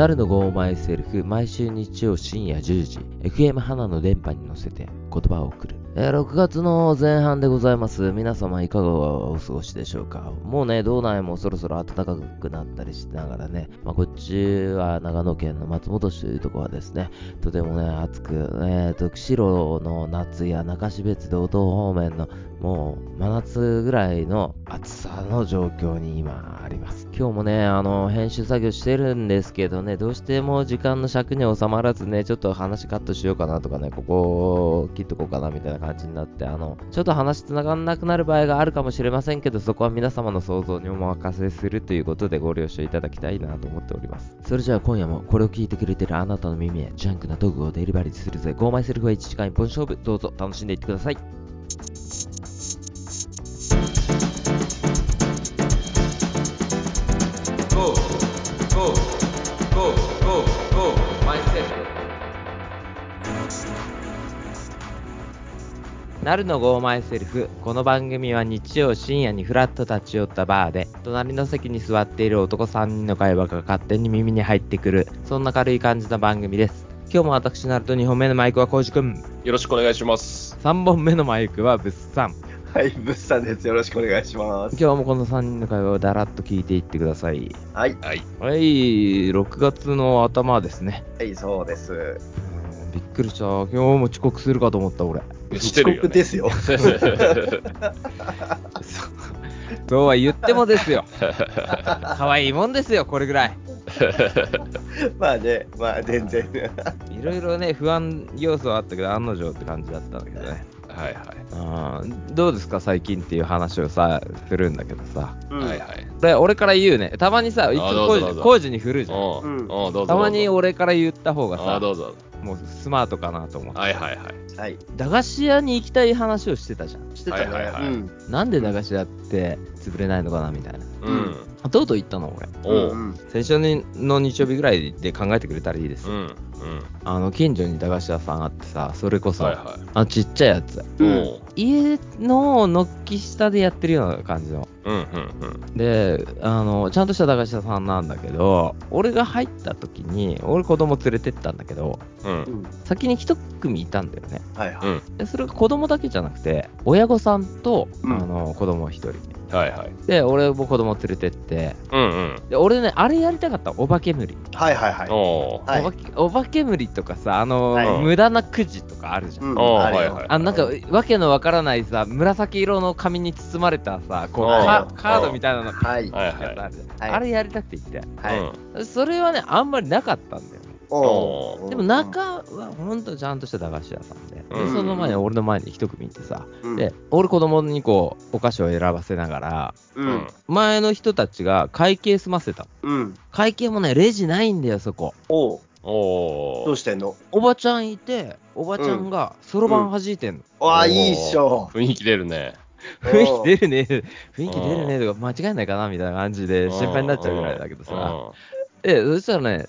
なるのゴーマイセルフ、毎週日曜深夜10時、FM 花の電波に乗せて言葉を送る。えー6月の前半でございます。皆様いかがお過ごしでしょうか？もうね、道内もそろそろ暖かくなったりしながらね、まあ、こっちは長野県の松本市というところはですね、とてもね、暑く、えーと、釧路の夏や中標津道東方面のもう真夏ぐらいの暑さの状況に今あります。今日もね、あの、編集作業してるんですけどね、どうしても時間の尺に収まらずね、ちょっと話カットしようかなとかね、ここを切っとこうかなみたいな感じになって、あの、ちょっと話繋がんなくなる場合があるかもしれませんけど、そこは皆様の想像にお任せするということでご了承いただきたいなと思っております。それじゃあ今夜もこれを聞いてくれてるあなたの耳へジャンクな道具をデリバリーするぜ。ゴーマイセルフは1時間一本勝負、どうぞ楽しんでいってください。なるのゴーマイセルフ。この番組は日曜深夜にフラッと立ち寄ったバーで、隣の席に座っている男3人の会話が勝手に耳に入ってくる、そんな軽い感じの番組です。今日も私なると2本目のマイクはコウジくん、よろしくお願いします。3本目のマイクはブッサン。はい、物産です。よろしくお願いします。今日もこの3人の会話をだらっと聞いていってください。はい、はい。はい、6月の頭ですね。はい、そうです。うんびっくりした。今日も遅刻するかと思った俺。してるよ、ね。遅刻ですよ。そうは言ってもですよ。可愛いもんですよ、これぐらい。まあね、まあ全然。いろいろね、不安要素はあったけど、案の定って感じだったんだけどね。はいはうんどうですか、最近っていう話をさ、するんだけどさ。い。はいはい。で、俺から言うね。たまにさ、いつあも工事に振るじゃん。おう、うん。たまに俺から言った方があさ、どうぞ。もうスマートかなと思って。はいはいはい。はい、駄菓子屋に行きたい話をしてたじゃん。してたね。はいはいはいうん。なんで駄菓子屋って潰れないのかなみたいな。うん。とうとう言ったの、俺。おう。うん。先週の日曜日ぐらいで考えてくれたらいいですよ。うん。うん。あの、近所に駄菓子屋さんあってさ、それこそ、はいはあのちっちゃいやつ。い。うん。家の軒下でやってるような感じの。うんうんうん。で、あの、ちゃんとした駄菓子屋さんなんだけど、俺が入った時に、俺子供連れてったんだけど、うん。うん。先に一組いたんだよね。はいはい。うん。でそれが子供だけじゃなくて、親御さんと、うんあの、子供一人。はいはい。で、俺も子供連れてって、うんうん。で、俺ね、あれやりたかった、お化けむり。はいはいはい。おう。はいお化けお化けむりとかさ、あの、はい無駄なくじとかあるじゃん。うん。おうあるよはいはいあのなんか、わけのわからないさ、紫色の紙に包まれたさ、こう、カカードみたいなの、はい。はいはいあるじゃんはいあれやりたくて行って。はい。それはね、あんまりなかったんだよでも中はほんとちゃんとした駄菓子屋さんで。でうんその前に俺の前に一組いてさ、うんで、俺子供にこう、お菓子を選ばせながら、ううんん。。前の人たちが会計済ませたの。うん。会計もね、レジないんだよ、そこ。おうおう。どうしてんの？おばちゃんいて、おばちゃんがそろばん弾いてんの。ああ、いいっしょ。雰囲気出るね。雰囲気出るね、雰囲気出るねとか間違いないかなみたいな感じで心配になっちゃうぐらいだけどさ。え、そしたらね、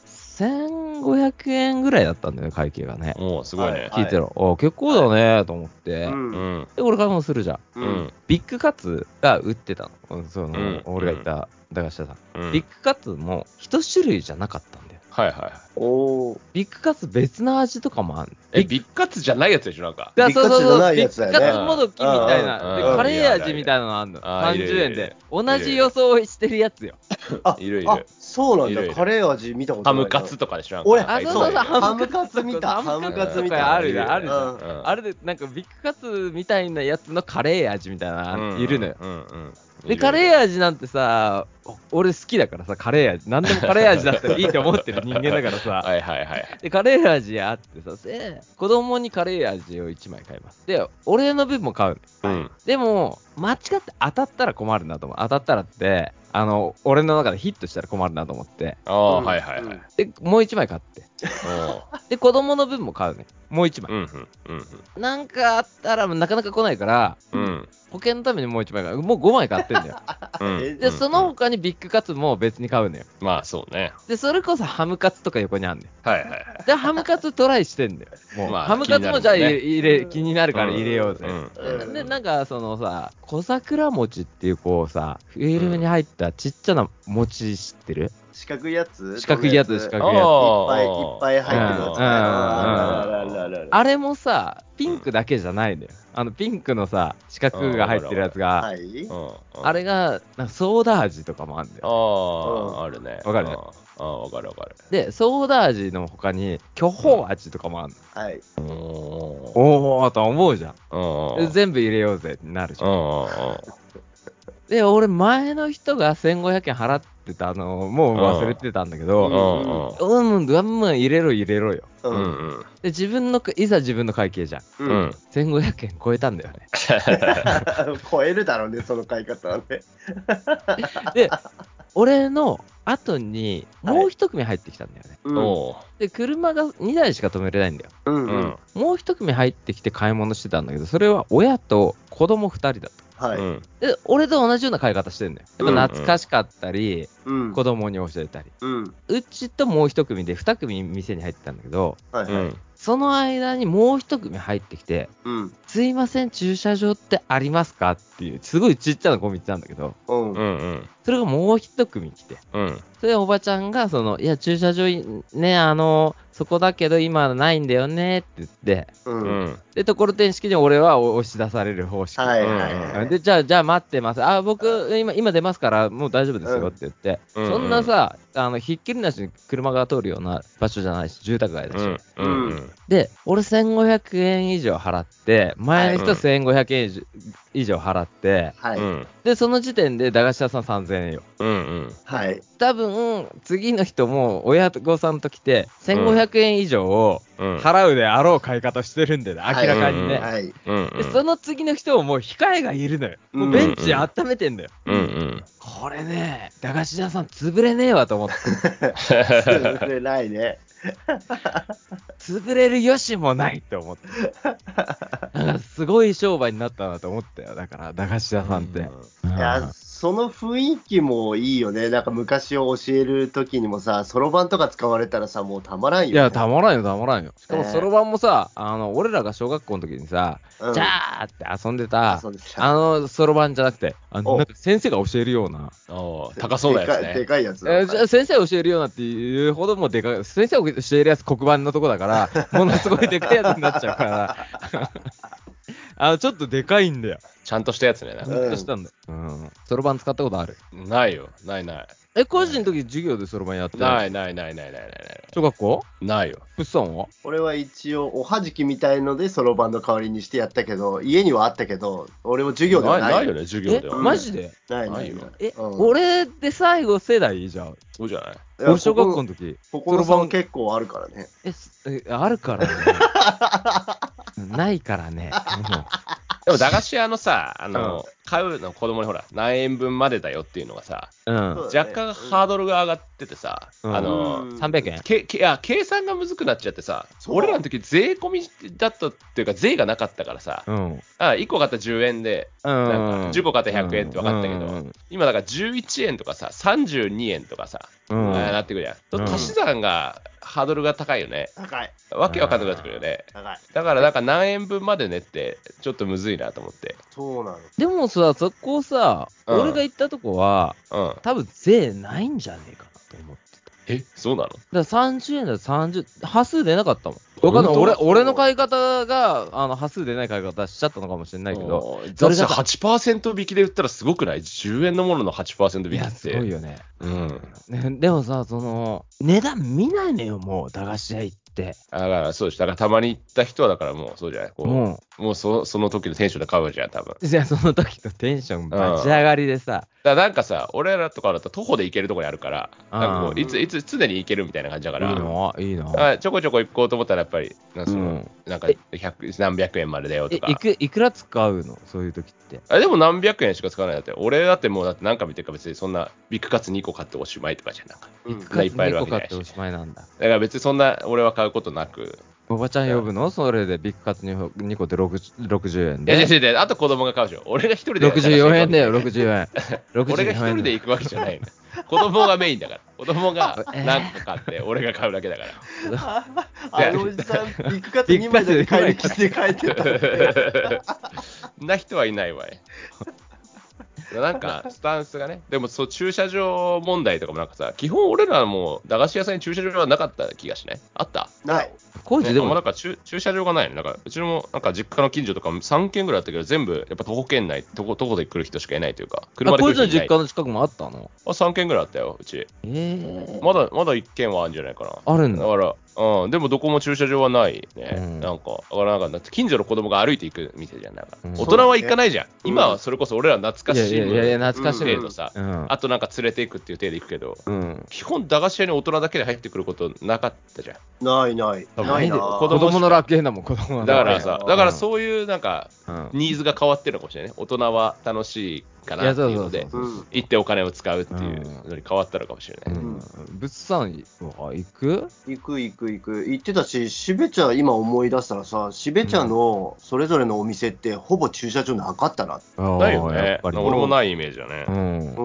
1500円ぐらいだったんだよね、会計がね。うん。おう、すごいね。聞いてろ。あ結構だねと思って。う。うんん。で、俺買い物するじゃん。うんん。ビッグカツが売ってたの。うんその、うん俺が行った駄菓子屋さん。うん。ビッグカツも一種類じゃなかったんだよ。はいはい。おうビッグカツ別の味とかもあるえ、ビッグカツじゃないやつでしょ、なんか。だビッグカツじゃないやつだよねビッグカツもどきみたいな。でうんカレー味みたいなのあんの。あーいるいる30円で。同じ予想をしてるやつよ。あ、いるいるあ、そうなんだ。いるいるカレー味見たことないな。ハムカツとかでしょ、なんか俺あ、そうそうそう、ハムカツ見たハムカツハムカツ見たあるある。うんうんあれで、なんかビッグカツみたいなやつのカレー味みたいなのいるのよ。うんうん。で、カレー味なんてさ、お俺好きだからさ、カレー味。なんでもカレー味だったらいいと思ってる人間だからさ。はいはいはい。で、カレー味あってさ、で、子供にカレー味を1枚買います。で、俺の分も買うの。うん。でも、間違って当たったら困るなと思う。当たったらって、あの、俺の中でヒットしたら困るなと思って。ああ、うんはいはいはい。で、もう1枚買って。おで、子供の分も買うね。もう1枚。うんうんうんなんかあったら、なかなか来ないから、うん。保険のためにもう1枚買う。もう5枚買ってんだよ。うん。えで、その他にビッグカツも別に買うのよ。まあそうね。で、それこそハムカツとか横にあんねん。はいはいはい。で、ハムカツトライしてんだよ。もう、まあハムカツもじゃあ気になるもんね入れ、気になるから入れようぜ。うんで、なんか、そのさ、小桜餅っていうこうさ、フィルムに入ったちっちゃな餅知ってる？四角いやつ？四角いやつ、四いっ角いやつ。ぱいいっぱい入ってるやあれもさ、ピンクだけじゃないのよ。あの、ピンクのさ、四角が入ってるやつが、はい。あれが、なんかソーダ味とかもあるんだよ。ああ、あるね。わかるうんああ、わかるわかる。で、ソーダ味の他に、巨峰味とかもあるの。はい。うんおーと思うじゃん。全部入れようぜってなるじゃん。うんで、俺、前の人が1500円払ってたの、もう忘れてたんだけうど、ん。うん、うん、ガンマン入れろ入れろよ。う。うん。ん。で、自分の、いざ自分の会計じゃん。ううん。ん。1500円超えたん。だよね。超えるだろうね、その買い方はね。で、俺の後に、もう一組入ってきたんだよね。うん。おで、車が2台しか止めれないんだよ。う。うんんもう一組入ってきて買い物してたんだけど、それは親と子供2人だと。はい。うんで、俺と同じような買い方してんだよ。やっぱ懐かしかったり、うん。子供に教えたり。うん。うちともう一組で2組店に入ってたんだけど、はいはい。うんその間にもう一組入ってきて、うん。すいません、駐車場ってありますか？っていう、すごいちっちゃな小道なんだけど、うん。うんうんそれがもう一組来て、うん。それでおばちゃんが、その、いや、駐車場い、ね、あの、そこだけど今ないんだよねって言って、う。うん。んで、ところてん式に俺は押し出される方式。はいはいはい。で、じゃあ、じゃあ待ってます。あ、僕、今、今出ますから、もう大丈夫ですよって言って、うん。そんなさ、あの、ひっきりなしに車が通るような場所じゃないし、住宅街だし。うん。で、俺1500円以上払って、前の人はい。1500円以上以上払って、はい。うんで、その時点で駄菓子屋さん3000円よ。うんうんはい。多分、次の人も親御さんと来て、1500円以上をうん払うであろう買い方してるんでね、明らかにね。はい。うんで、その次の人ももう控えがいるのよ。もうベンチ温めてんだよ。うんうんこれね、駄菓子屋さん潰れねえわと思って。それないね。潰れるよしもないって思って。なんかすごい商売になったなと思ったよ。だから、駄菓子屋さんって。いや、その雰囲気もいいよね。なんか昔を教えるときにもさ、そろばんとか使われたらさ、もうたまらんよ、ね。いや、たまらんよ、たまらんよ。しかも、ねそろばんもさ、あの、俺らが小学校の時にさ、うんじゃーって遊んでた、あの、そろばんじゃなくて、あの、おなんか先生が教えるような、高そうなやつでかいでね。かいやつえーじゃあ先生が教えるようなっていうほどもでかい、先生が教えるやつ黒板のとこだから、ものすごいでかいやつになっちゃうから、あの、ちょっとでかいんだよ。ちゃんとしたやつね。なんかうんしたんだよ。うん。そろばん使ったことある？ないよ。ないない。え、個人の時授業でそろばんやってないいないないないないない小学校？ないよ。プッサンは？俺は一応、おはじきみたいので、そろばんの代わりにしてやったけど、家にはあったけど、俺も授業ではない。ないないよね、授業えでは。マジで？ないないよえ、うん俺で最後世代じゃん。そうじゃない？いや俺小学校この時。こここのそろばん差結構あるからね。え、すえあるからね。ないからね。でも駄菓子屋のさ、あの、買うの子供にほら、何円分までだよっていうのがさ、うん。そう若干ハードルが上がっててさ、うんあの、うん300円けけいや計算がむずくなっちゃってさ、そう俺らの時税込みだったっていうか、税がなかったからさ、うん。あ1個買ったら10円で、うん。なんか10個買ったら100円って分かったけど、うん今だから11円とかさ、32円とかさ、うんあーなってくるじゃん。うん足し算がハードルが高いよね。高い。わけわかんなくなってくるよね。高い。だからなんか何円分までねって、ちょっとむずいなと思って。そうなの。でもさ、そこさ、うん俺が行ったとこは、うん。多分税ないんじゃねえかなと思ってた。え、そうなの？だから30円だと30、端数出なかったもん。わかんない。俺、本当俺の買い方が、あの、端数出ない買い方しちゃったのかもしれないけど。おーだってさ8%引きで売ったらすごくない ?10 円のものの8%いや、引きって。すごいよね。うん。ねでもさ、その、値段見ないのよ、もう、駄菓子屋行って。だからそうです。だからたまに行った人はだからもうそうじゃないこうももうそその時のテンションで買うじゃん、多分。う、じゃあその時のテンションバチ上がりでさ、だなんかさ、俺らとかだと徒歩で行けるとこにあるから、なんかこういつ、いつ、常に行けるみたいな感じだから、いいの？いいの？だからちょこちょこ行こうと思ったらやっぱり、なんかそのうんなんかえ100何百円までだよえとか。いく、いくら使うの？そういう時って。あでも何百円しか使わないんだって。俺だってもうだって何か見てるか別にそんなビッグカツ2個買っておしまいとかじゃん。なんかうんそんないっぱいいるわ2けじゃないし。個買っておしまいなんだ。だから別にそんな俺は買うことなく。おばちゃん呼ぶの？それでビッグカツ 2, 2個で60 60円いやいやで。いやいやあと子供が買うでしょ。俺が一人で。64円だよ、60円。64 俺が一人で行くわけじゃないの。子供がメインだから。子供が何個買って、俺が買うだけだから。あのおじさん、ビッグカツ2枚で帰り切って帰ってた。な人はいないわい。なんか、スタンスがね、でもそう、駐車場問題とかもなんかさ、基本俺らも駄菓子屋さんに駐車場はなかった気がしない？あった？ない。工事でもねなんか駐駐車場がないのなんかうちのなんか実家の近所とか3軒ぐらいあったけど、全部やっぱ徒歩圏内、徒歩徒歩で来る人しかいないというか、車で来る人いない実家の近くもあったの？あ3軒ぐらいあったよ、うち。えー、まだまだ1軒はあるんじゃないかな。あるんだ。だから、うん、でもどこも駐車場はないね。うんなんか、わからなかった。近所の子供が歩いていく店じゃん。なんかうん大人は行かないじゃん。うん今はそれこそ俺ら懐かしいいやいやいや、懐かしい程度さ、うん。あとなんか連れていくっていう程で行くけど、うん。基本駄菓子屋に大人だけで入ってくることなかったじゃん。ないない。ないな。子供の楽園だもん、子供のだか楽園。らさ、うんだからそういうなんか、うん。ニーズが変わってるのかもしれないね。大人は楽しいかなっていうので、うん。行ってお金を使うっていうのに変わったのかもしれない。うん。物産は行く？行く行く行く。行ってたし、しべちゃん、今思い出したらさ、しべちゃんのそれぞれのお店って、ほぼ駐車場なかったな。ないよね。俺もないイメージだねう。ん。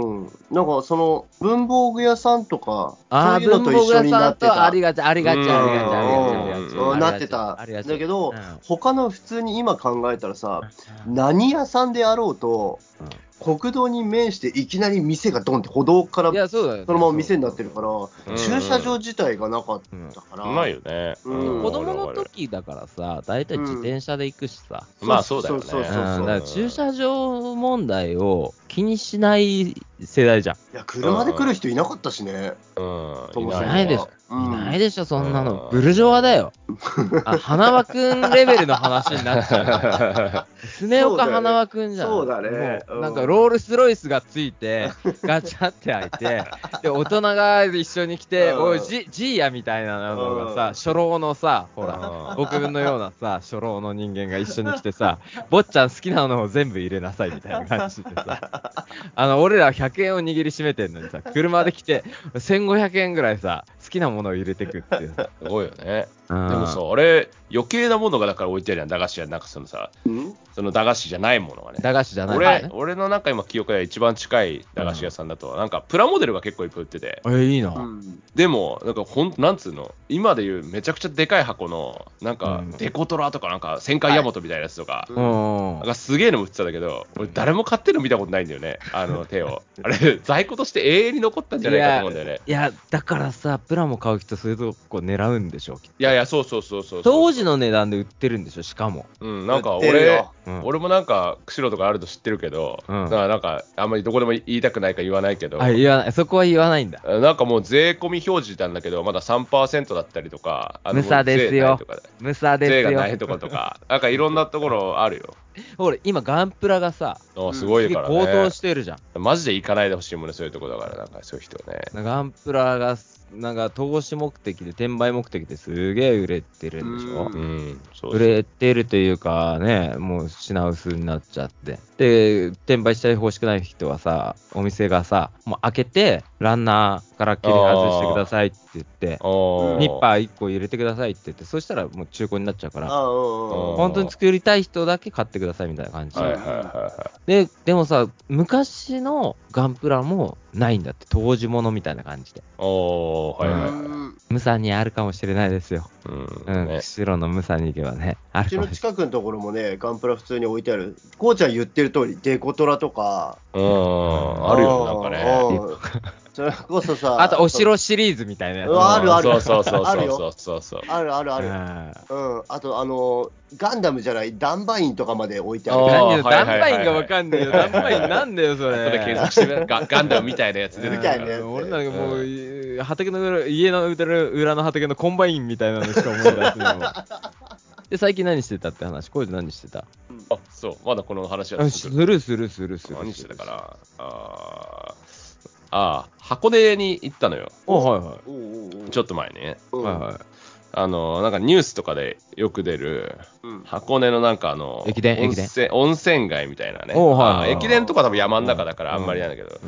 うん。なんか、その、文房具屋さんとか、ああ、そういうのと一緒文房具屋になってた。さんとありがち、ありがち、ありがち、ありがち、ありがちうんありがち。うんなってた。だけど、うん他の普通に今考えたらさ、何屋さんであろうと、国道に面していきなり店がドンって歩道からいや、そうだよね。そのまま店になってるから、うん駐車場自体がなかったから。ないよね。うん子供の時だからさ、大体自転車で行くしさ。まあそうだよね。駐車場問題を気にしない世代じゃん。いや、車で来る人いなかったしね。うん。いないでしょ。うんいないでしょ、そんなの。うんブルジョワだよ。あ、花輪くんレベルの話になっちゃう。スネ夫か花輪くんじゃん。そうだねなんかロールスロイスがついて、ガチャって開いて、で、大人が一緒に来て、うんおい、ジジーヤみたいなのがさ、うん初老のさ、ほら、僕のようなさ、初老の人間が一緒に来てさ、坊ちゃん好きなのを全部入れなさいみたいな感じでさ、あの、俺ら100 100円を握りしめてんのにさ、車で来て、1500円ぐらいさ、好きなものを入れてくっていうさ。すごいよね。ででもさ、あれ、余計なものがだから置いてあるやん、駄菓子屋。なんかそのさ、うん？その駄菓子じゃないものがね。駄菓子じゃない、俺、ね。俺のなんか今記憶で一番近い駄菓子屋さんだと、なんかプラモデルが結構いっぱい売ってて、え、いいな。うんでも、なんかほん、なんつうの、今でいうめちゃくちゃでかい箱の、なんかうんデコトラとか、なんか戦艦ヤマトみたいなやつとか、うん。なんかすげえの売ってたんだけど、俺誰も買ってるの見たことないんだよね、あの手を。あれ、在庫として永遠に残ったんじゃないかと思うんだよね。いや、だからさ、プラモ買う人、そういうとこ狙うんでしょ。いやいや、そうそうそうそうそう。当時の値段で売ってるんでしょ、しかも。うん、なんか売ってる俺よ、うん俺もなんか、釧路とかあると知ってるけど、うんだからなんか、あんまりどこでも言いたくないから言わないけど、あ、言わない。そこは言わないんだ。なんかもう税込み表示なんだけど、まだ3%だったりとか、あの無差ですよ税ないとか無差ですよ。税がないとことか、なんかいろんなところあるよ。俺、今、ガンプラがさ、あすごいから高騰ね。してるじゃん。マジで行かないでほしいもんね、そういうとこだから、なんかそういう人ね。ガンプラが、なんか投資目的で、転売目的ですげえ売れてるんでしょ？ううん、そう売れてるというかね、もう品薄になっちゃって。で、転売したい欲しくない人はさ、お店がさ、もう開けて、ランナーから切り外してくださいって言って、おニッパー1個入れてくださいって言って、そしたらもう中古になっちゃうから、本当に作りたい人だけ買ってくださいみたいな感じ。はいはいはいはで、でもさ、昔のガンプラもないんだって、当時物みたいな感じで。はいはいはい。うんムサにあるかもしれないですよ。うん、うん、ね。白のムサに行けばね、あうちの近くのところもね、ガンプラ普通に置いてある。こうちゃん言ってる通り、デコトラとか。うん、あるよ、なんかね。うんそれこそさ。あと、お城シリーズみたいなやつ。あるあるそうそうそうあるよそうそうそう。あるあるある。うん。あと、あの、ガンダムじゃない、ダンバインとかまで置いてある。何ダンバインがわかんねえよ。ダンバインなんだよ、それ。後で検索してガガンダムみたいなやつ出てくる俺なんかもう、畑の裏、家の裏裏の畑のコンバインみたいなのしか思い出せないわ。で、最近何してたって話、こういうの何してた？あ、そう、まだこの話はあ続くするするするする。何してたかな？あーあー、箱根に行ったのよ。おはいはい。ちょっと前にね。うん。はいはい。あの、なんかニュースとかでよく出る、うん。箱根のなんかあの、駅伝温泉温泉街みたいなね。おうはいはい。はいあ駅伝とか多分山の中だからあんまりなんだけど、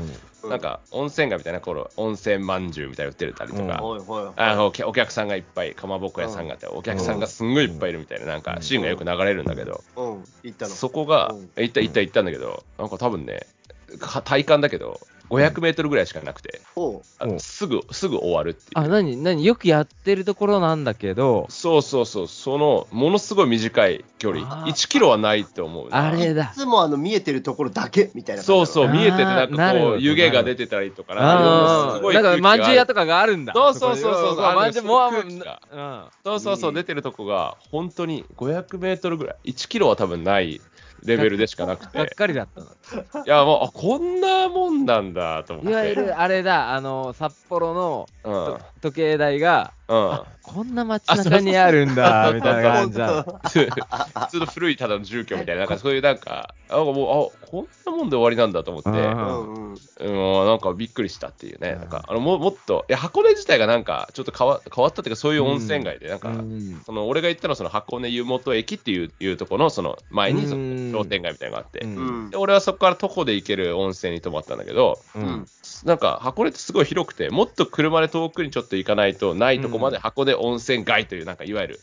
うん。なんか温泉街みたいな頃、温泉まんじゅうみたいなの売ってるたりとか、はいはいあのお客お客さんがいっぱい、かまぼこ屋さんがあって、お客さんがすんごいいっぱいいるみたいな、なんかシーンがよく流れるんだけど、うん、行ったの。そこがうん、行った行った行ったんだけど、なんか多分ね、か体感だけど、500メートルぐらいしかなくて、う。んすぐ、すぐ終わるっていう。あ、なに、なに、よくやってるところなんだけど、そうそうそう、その、ものすごい短い距離、あー。1キロはないと思うな。あれだ。うい。つもあの見えてるところだけみたいなそうそう、見えてて、なんかこう、湯気が出てたりとか、ああ、なんかなんか、まんじゅう屋とか。かがあるんだ。そうそうそうそうまんじゅう、もう、うん。そうそうそう、出てるとこが、本当に500メートルぐらい、1キロは多分ないレベルでしかなく、がってかりだったの。いや、もう、あこんなもんなんだと思って。いわゆる、あれだ、あの、札幌のうん。と時計台が、うん。あ。こんな街中。にあるんだ、みたいな感じだ。普通の古いただの住居みたいな、なんかそういうなんか、あもう、あこんなもんで終わりなんだと思って、ううんんうん。うんなんかびっくりしたっていうね、うん。なんかあのももっと、いや、箱根自体がなんかちょっと変わ変わったっていうか、そういう温泉街で、なんか、うん。その俺が行ったのはその箱根湯本駅っていういうところのその前にそうん。の商店街みたいなのがあって、うん。うん。で俺はそこから徒歩で行ける温泉に泊まったんだけど、ううんん。なんか箱根ってすごい広くて、もっと車で遠くにちょっと行かないとないとこまで箱根温泉街という、なんかいわゆる、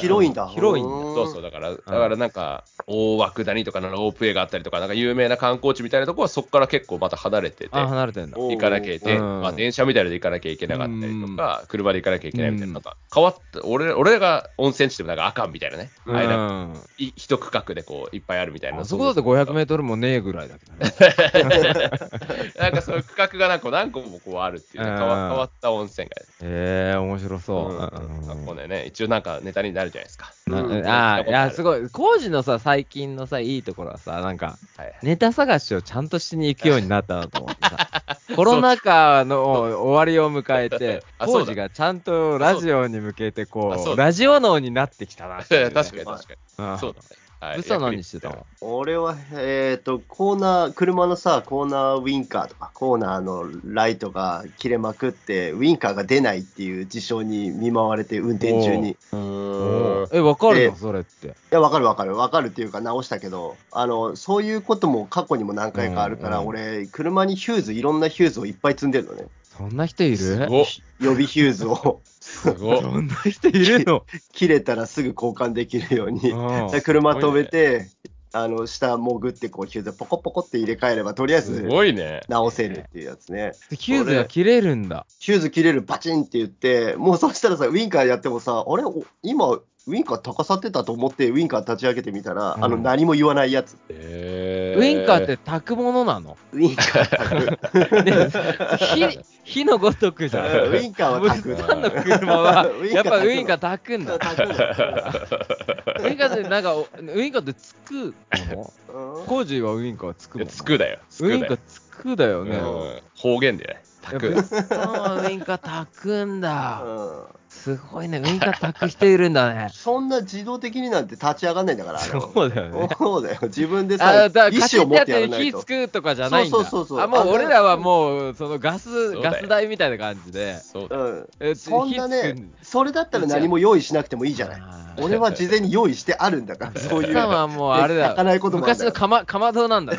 広いんだ。広いんだ。そうそう、だから、だからなんか、大涌谷とかのロープウェイがあったりとか、なんか有名な観光地みたいなとこはそこから結構また離れてて、あ、離れてんだ。お行かなきゃいけない、うん。まあ、電車みたいなので行かなきゃいけなかったりとか、車で行かなきゃいけないみたいな、うん。なんか変わった、俺俺が温泉地でもなんかあかんみたいなね、うん。あれなんかい一区画でこういっぱいあるみたいな。あそこだって500メートルもねえぐらいだけどね。なんかそういう区画が何個何個もこうあるっていうね、変わった温泉街。へえ、面白そう。うんうん箱根ね、一応なんかネタになるじゃないですか。あーいや、すい。ごい。工事のさ、最近のさ、いいところはさ、なんか、はいネタ探しをちゃんとしに行くようになったなと思ってさ。コロナ禍の終わりを迎えて、工事がちゃんとラジオに向けて、あこう、ラジオ脳になってきたなって 確かに確かうんに。そうだね。はいブスは何してたの？俺は、えっ、と、コーナー、車のさ、コーナーウィンカーとか、コーナーのライトが切れまくって、ウィンカーが出ないっていう事象に見舞われて、運転中に。え、わかるえのそれって。や、わかるわかる。わかるっていうか直したけど、あの、そういうことも過去にも何回かあるから、俺、車にヒューズ、いろんなヒューズをいっぱい積んでるのね。そんな人いる？すごっ予備ヒューズをすごっ そんな人いるの？切れたらすぐ交換できるように。車止めて、あの、下潜ってこうヒューズポコポコって入れ替えれば、とりあえすずごいね。直せるっていうやつね。ヒューズが切れるんだ。ヒューズ切れるバチンって言って、もうそしたらさ、ウィンカーやってもさ、あれ？お今、ウィンカー高さってたと思って、ウィンカー立ち上げてみたら、うんあの、何も言わないやつ。えウィンカーって炊くものなの？ウィンカーね火火のごとくじゃん。ウィンカーはブ炊く。スさんの車は ウィンカー炊く、のやっぱウィンカー炊くんだ。炊くのウィンカーってなんか、ウィンカーってつくの？うんコージーはウィンカーつくもん。つくだよ。つウィン。カーつくだよね。うん方言でね。いや炊く。ウィンカー炊くんだ。うんすごいね。ウィンカー炊く人いるんだね。そんな自動的になんて立ち上がんないんだから、そうだよね。そうだよ。自分であさ、だから意思を持ってやらないと。火つくとかじゃないんだ。そうそうそうそうあ、もうあ俺らはもう、そのガス、ガス代みたいな感じで。そうだよ。うん。えそんなね、それだったら何も用意しなくてもいいじゃない。俺は事前に用意してあるんだから、そういう。はもうあれだ昔のかまかまどなんだね。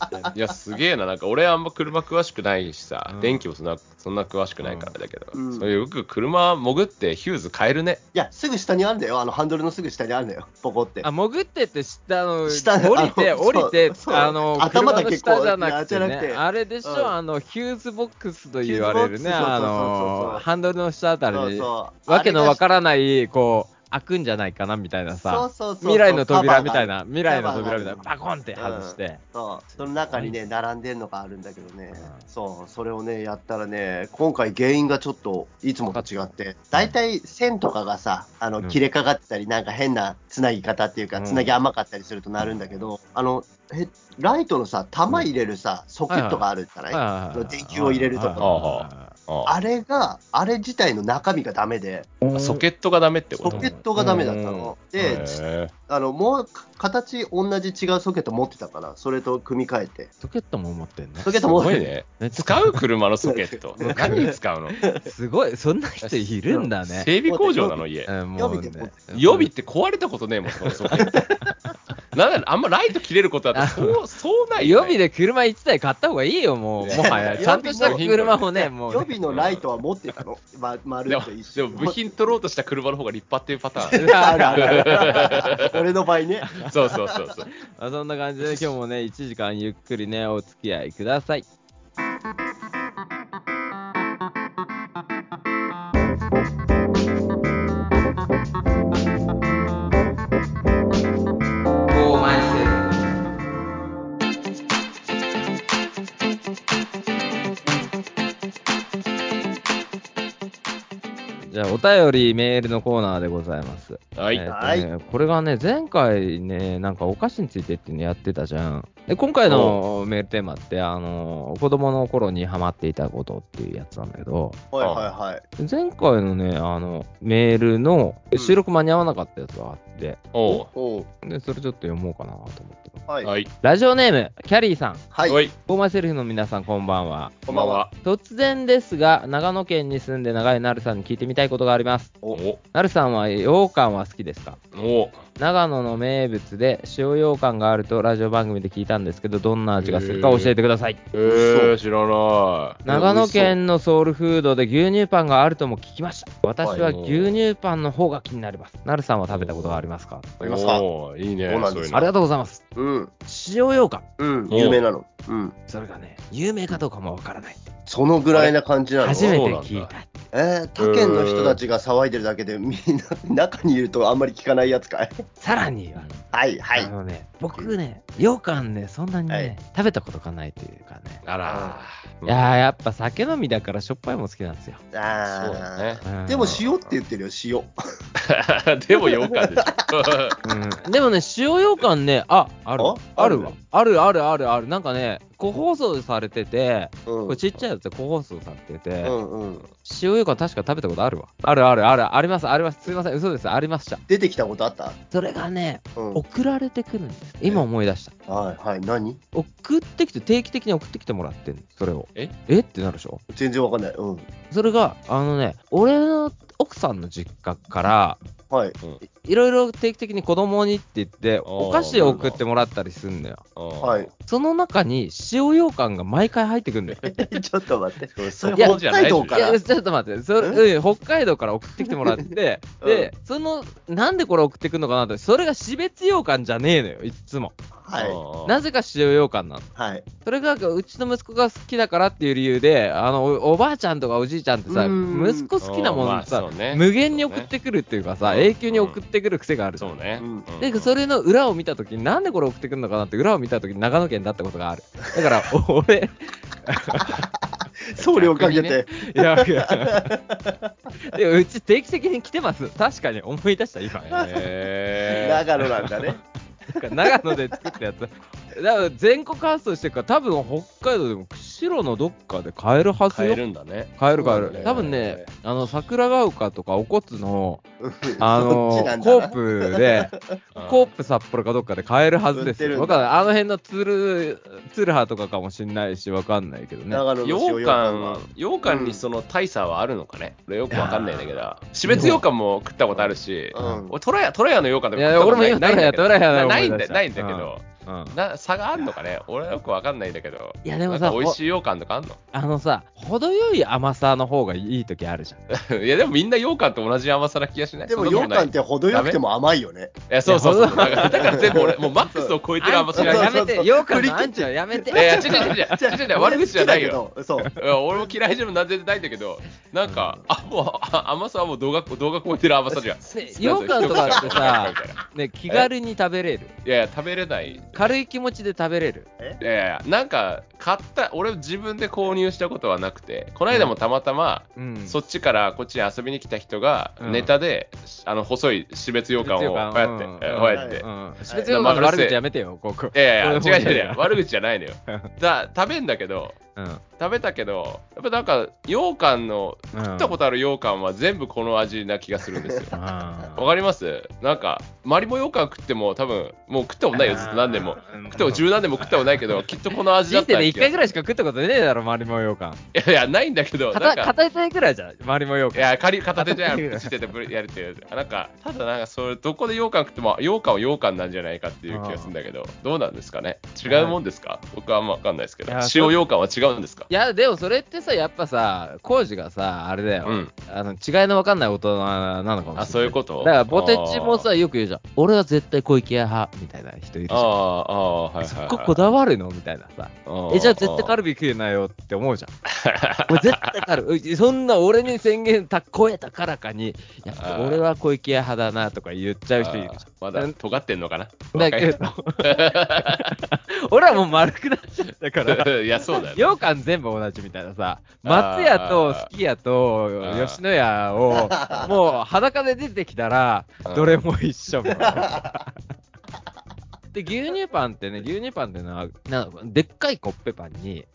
いや、すげえな。なんか俺あんま車詳しくないしさ、うん。電気もそんなそんな詳しくないからだけど、うん。そういうよく車潜ってヒューズ変えるね。いや、すぐ下にあるんだよ。あの、ハンドルのすぐ下にあるんだよ。ポコって。あ、潜ってって下の、下降りて、降りて、あの、頭だけ車の下じゃなくて、ね、こうじゃなくて。あれでしょ、うん。あの、ヒューズボックスと言われるね、ハンドルの下あたり。に、わけのわらからない、こう、開くんじゃないかなみたいなさ、そうそう未来の扉みたいな、未来の扉みたいな、カバコンって外して、そう、その中にね、並んでるのがあるんだけどね、うん。そう、それをね、やったらね、今回原因がちょっといつもと違って、大体線とかがさ、あの、うん。切れかかってたり、なんか変なつなぎ方っていうか、うん。つなぎ甘かったりするとなるんだけど、あの、へライトのさ、玉入れるさ、ソケットがあるじゃない、電球を入れるとこはいはいはいああれが、あれ自体の中身がダメで、あソケットがダメってことソケットがダメだったの。で、へあの、もう、形同じ違うソケット持ってたから、それと組み替えて。ソケットも持ってんの？ソケット持っててごいね。使う車のソケット。何に使うの？すごい、そんな人いるんだね。整備工場なの家。予備予備って壊れたことねえもん、そのソケット。なんだあんまライト切れることだと、そう、そうない。予備で車1台買った方がいいよ、もう。もはや。ちゃんとした車をね、もうね。予備のライトは持ってたの、ま、丸と一緒でも部品取ろうとした車の方が立派っていうパターン。あるある 俺の場合ね。そうそうそうそう。まあそんな感じで、今日もね、1時間ゆっくりね、お付き合いください。便りメールのコーナーでございます。はい。えーとねこれがね、前回ね、なんかお菓子についてっていうのやってたじゃん。で、今回のメールテーマって、あの、子供の頃にハマっていたことっていうやつなんだけど、はいはいはい。前回のね、あの、メールのうん収録間に合わなかったやつがあって、おうおうで、それちょっと読もうかなと思って。はい。はい。ラジオネーム、キャリーさん。はい。フォーマイセルフの皆さん、こんばんは。こんばんは。突然ですが、長野県に住んで長いなるさんに聞いてみたいことがあります。おおなるさんは羊羹は好きですか？お長野の名物で塩羊羹があるとラジオ番組で聞いたんですけど、どんな味がするか教えてください。えー、知らない。長野県のソウルフードで牛乳パンがあるとも聞きました。私ははい牛乳パンの方が気になります。なるさんは食べたことがありますか？ありますかいいね。そうなんですありがとうございます。うん。塩羊羹。うん。有名なの。うん。それがね、有名かどうかもわからない。そのぐらいな感じなの？初めて聞いた。えー、他県の人たちが騒いでるだけで、みんな、中にいるとあんまり聞かないやつかい？さらには、はい、はいあ。のね、僕ね、羊羹ね、そんなにね、はい食べたことがないというかね。あらいやー、やっぱ酒飲みだからしょっぱいも好きなんですよ。あーそうだね。うんでも塩って言ってるよ、塩。でもよかでしょ。うん、でもね、塩羊羹ね、あ、あるああるわ。あるあるあるある。なんかね、個包装されてて、うん。これちっちゃいやつで個包装されてて、うんうん。塩羊羹確か食べたことあるわ。あるあるある、あります、あります。すいません、嘘です。ありました。出てきたことあった？それがね、うん。送られてくるんです。今思い出した。はいはい。何？送ってきて、定期的に送ってきてもらってんのそれを。え？え？ってなるでしょ？全然わかんない。うん。それが、あのね、俺の奥さんの実家から、はい。いろいろ定期的に子供にって言って、お菓子を送ってもらったりすんのよ。ははい。その中に塩羊羹が毎回入ってくんだよ。ちょっと待って。それ北海道からいや、ちょっと待って、それ、うん、北海道から送ってきてもらって、で、その、なんでこれ送ってくんのかなって、それが死別羊羹じゃねえのよ、いつも。はい。なぜか塩羊羹なの。はい。それが、うちの息子が好きだからっていう理由で、あの、おおばあちゃんとかおじいちゃんってさ、うん息子好きなものさ、ね無限に送ってくるっていうかさ、うん永久に送ってくる癖があるじゃんそうね。うんで、それの裏を見たときに、なんでこれ送ってくるのかなって、裏を見たときに長野県だったことがある。だから、お 俺、送料かけて。いや、いやでもうち定期的に来てます。確かに思い出した、今。へー長野なんだね。長野で作ったやつ。だから全国発送してるから、多分北海道でも釧路のどっかで買えるはずよ。買えるんだね。買える買える。ね。多分ね、あの、桜ヶ丘とかお骨の、あのコープで、コープ札幌かどっかで買えるはずですよ。わかんない。あの辺のツル、ツルハとかかもしんないし、わかんないけどね。羊羊羹羊羹にその大差はあるのかね？俺よくわかんないんだけど、死別羊羹も食ったことあるし、うん。俺トラヤ、トラヤの羊羹とかいや食ったことない。俺も今ないんだけどトラヤトラヤないんだけど、うんな差があるのかね？俺はよくわかんないんだけど、いやでもさ美味しい羊羹とかあんの？あのさ、程よい甘さの方がいい時あるじゃん。いやでもみんな羊羹と同じ甘さな気がしないでも羊羹って程よくても甘いよね。いやそうそうそう だから全部俺もうマックスを超えてる甘さがやめて、羊羹のアンチはやめて。いや違う違う違う 違う違う悪口じゃないよ。そう。いや俺も嫌いじゃなん全然ないんだけど、なんか、あ、もうあ甘さはもう動画、動画超えてる甘さじゃん。ね羊羹とかってさ、ね、気軽に食べれる。いやいや、食べれない。い軽い気持ちで食べれる。やいや、なんか、買った、俺自分で購入したことはなくて、この間もたまたま、うん。そっちからこっちに遊びに来た人が、うんネタで、あの、細い死別羊羹をこうやって、うんえこうやって。うん。別に羊羹の悪口やめてよ、ここ。いやいや違う違う違う、う。悪口じゃないのよ。だ食べんだけど、うん。食べたけど、やっぱなんか、羊羹の、うん食ったことある羊羹は全部この味な気がするんですよ。あーわかります？なんか、マリモ羊羹食っても多分、もう食ったことないよ、ずっと何年も。うん食っても十何年も食ったことないけど、きっとこの味だった人生で1回ぐらいいしか食ったことねえだろ、マリモ羊羹。いやいや、ないんだけど、なん片か、片手ぐらいじゃん、マリモ羊羹。いや、仮片手じゃ片手ぐらいつってやるっていう。なんか、ただなんか、それ、どこで羊羹食っても、羊羹は羊羹なんじゃないかっていう気がするんだけど、どうなんですかね？違うもんですか？僕はあんまわかんないですけど、塩羊羹は違うんですか？いや、でもそれってさ、やっぱさ、コウジがさ、あれだよ、うんあの違いの分かんない大人なのかもしれない。あ、そういうこと？だから、ポテチもあさ、よく言うじゃん。俺は絶対小池屋派、みたいな人いるじゃん。ーあー、はいはい、はい。そここだわるのみたいなさ。え、じゃあ絶対カルビ食えないよって思うじゃん。俺絶対カルビ。そんな俺に宣言た超えたからかに、いや俺は小池屋派だなとか言っちゃう人いるじあーまだ尖ってんのかな？ゃん。だけど、俺はもう丸くなっちゃったから。いや、そうだよ、ね。羊羹全部同じみたいなさ、松屋とすき家とー。吉野家を、もう裸で出てきたらう、ん。どれも一緒みたいな。で、牛乳パンってね、牛乳パンってのは、なんかでっかいコッペパンに、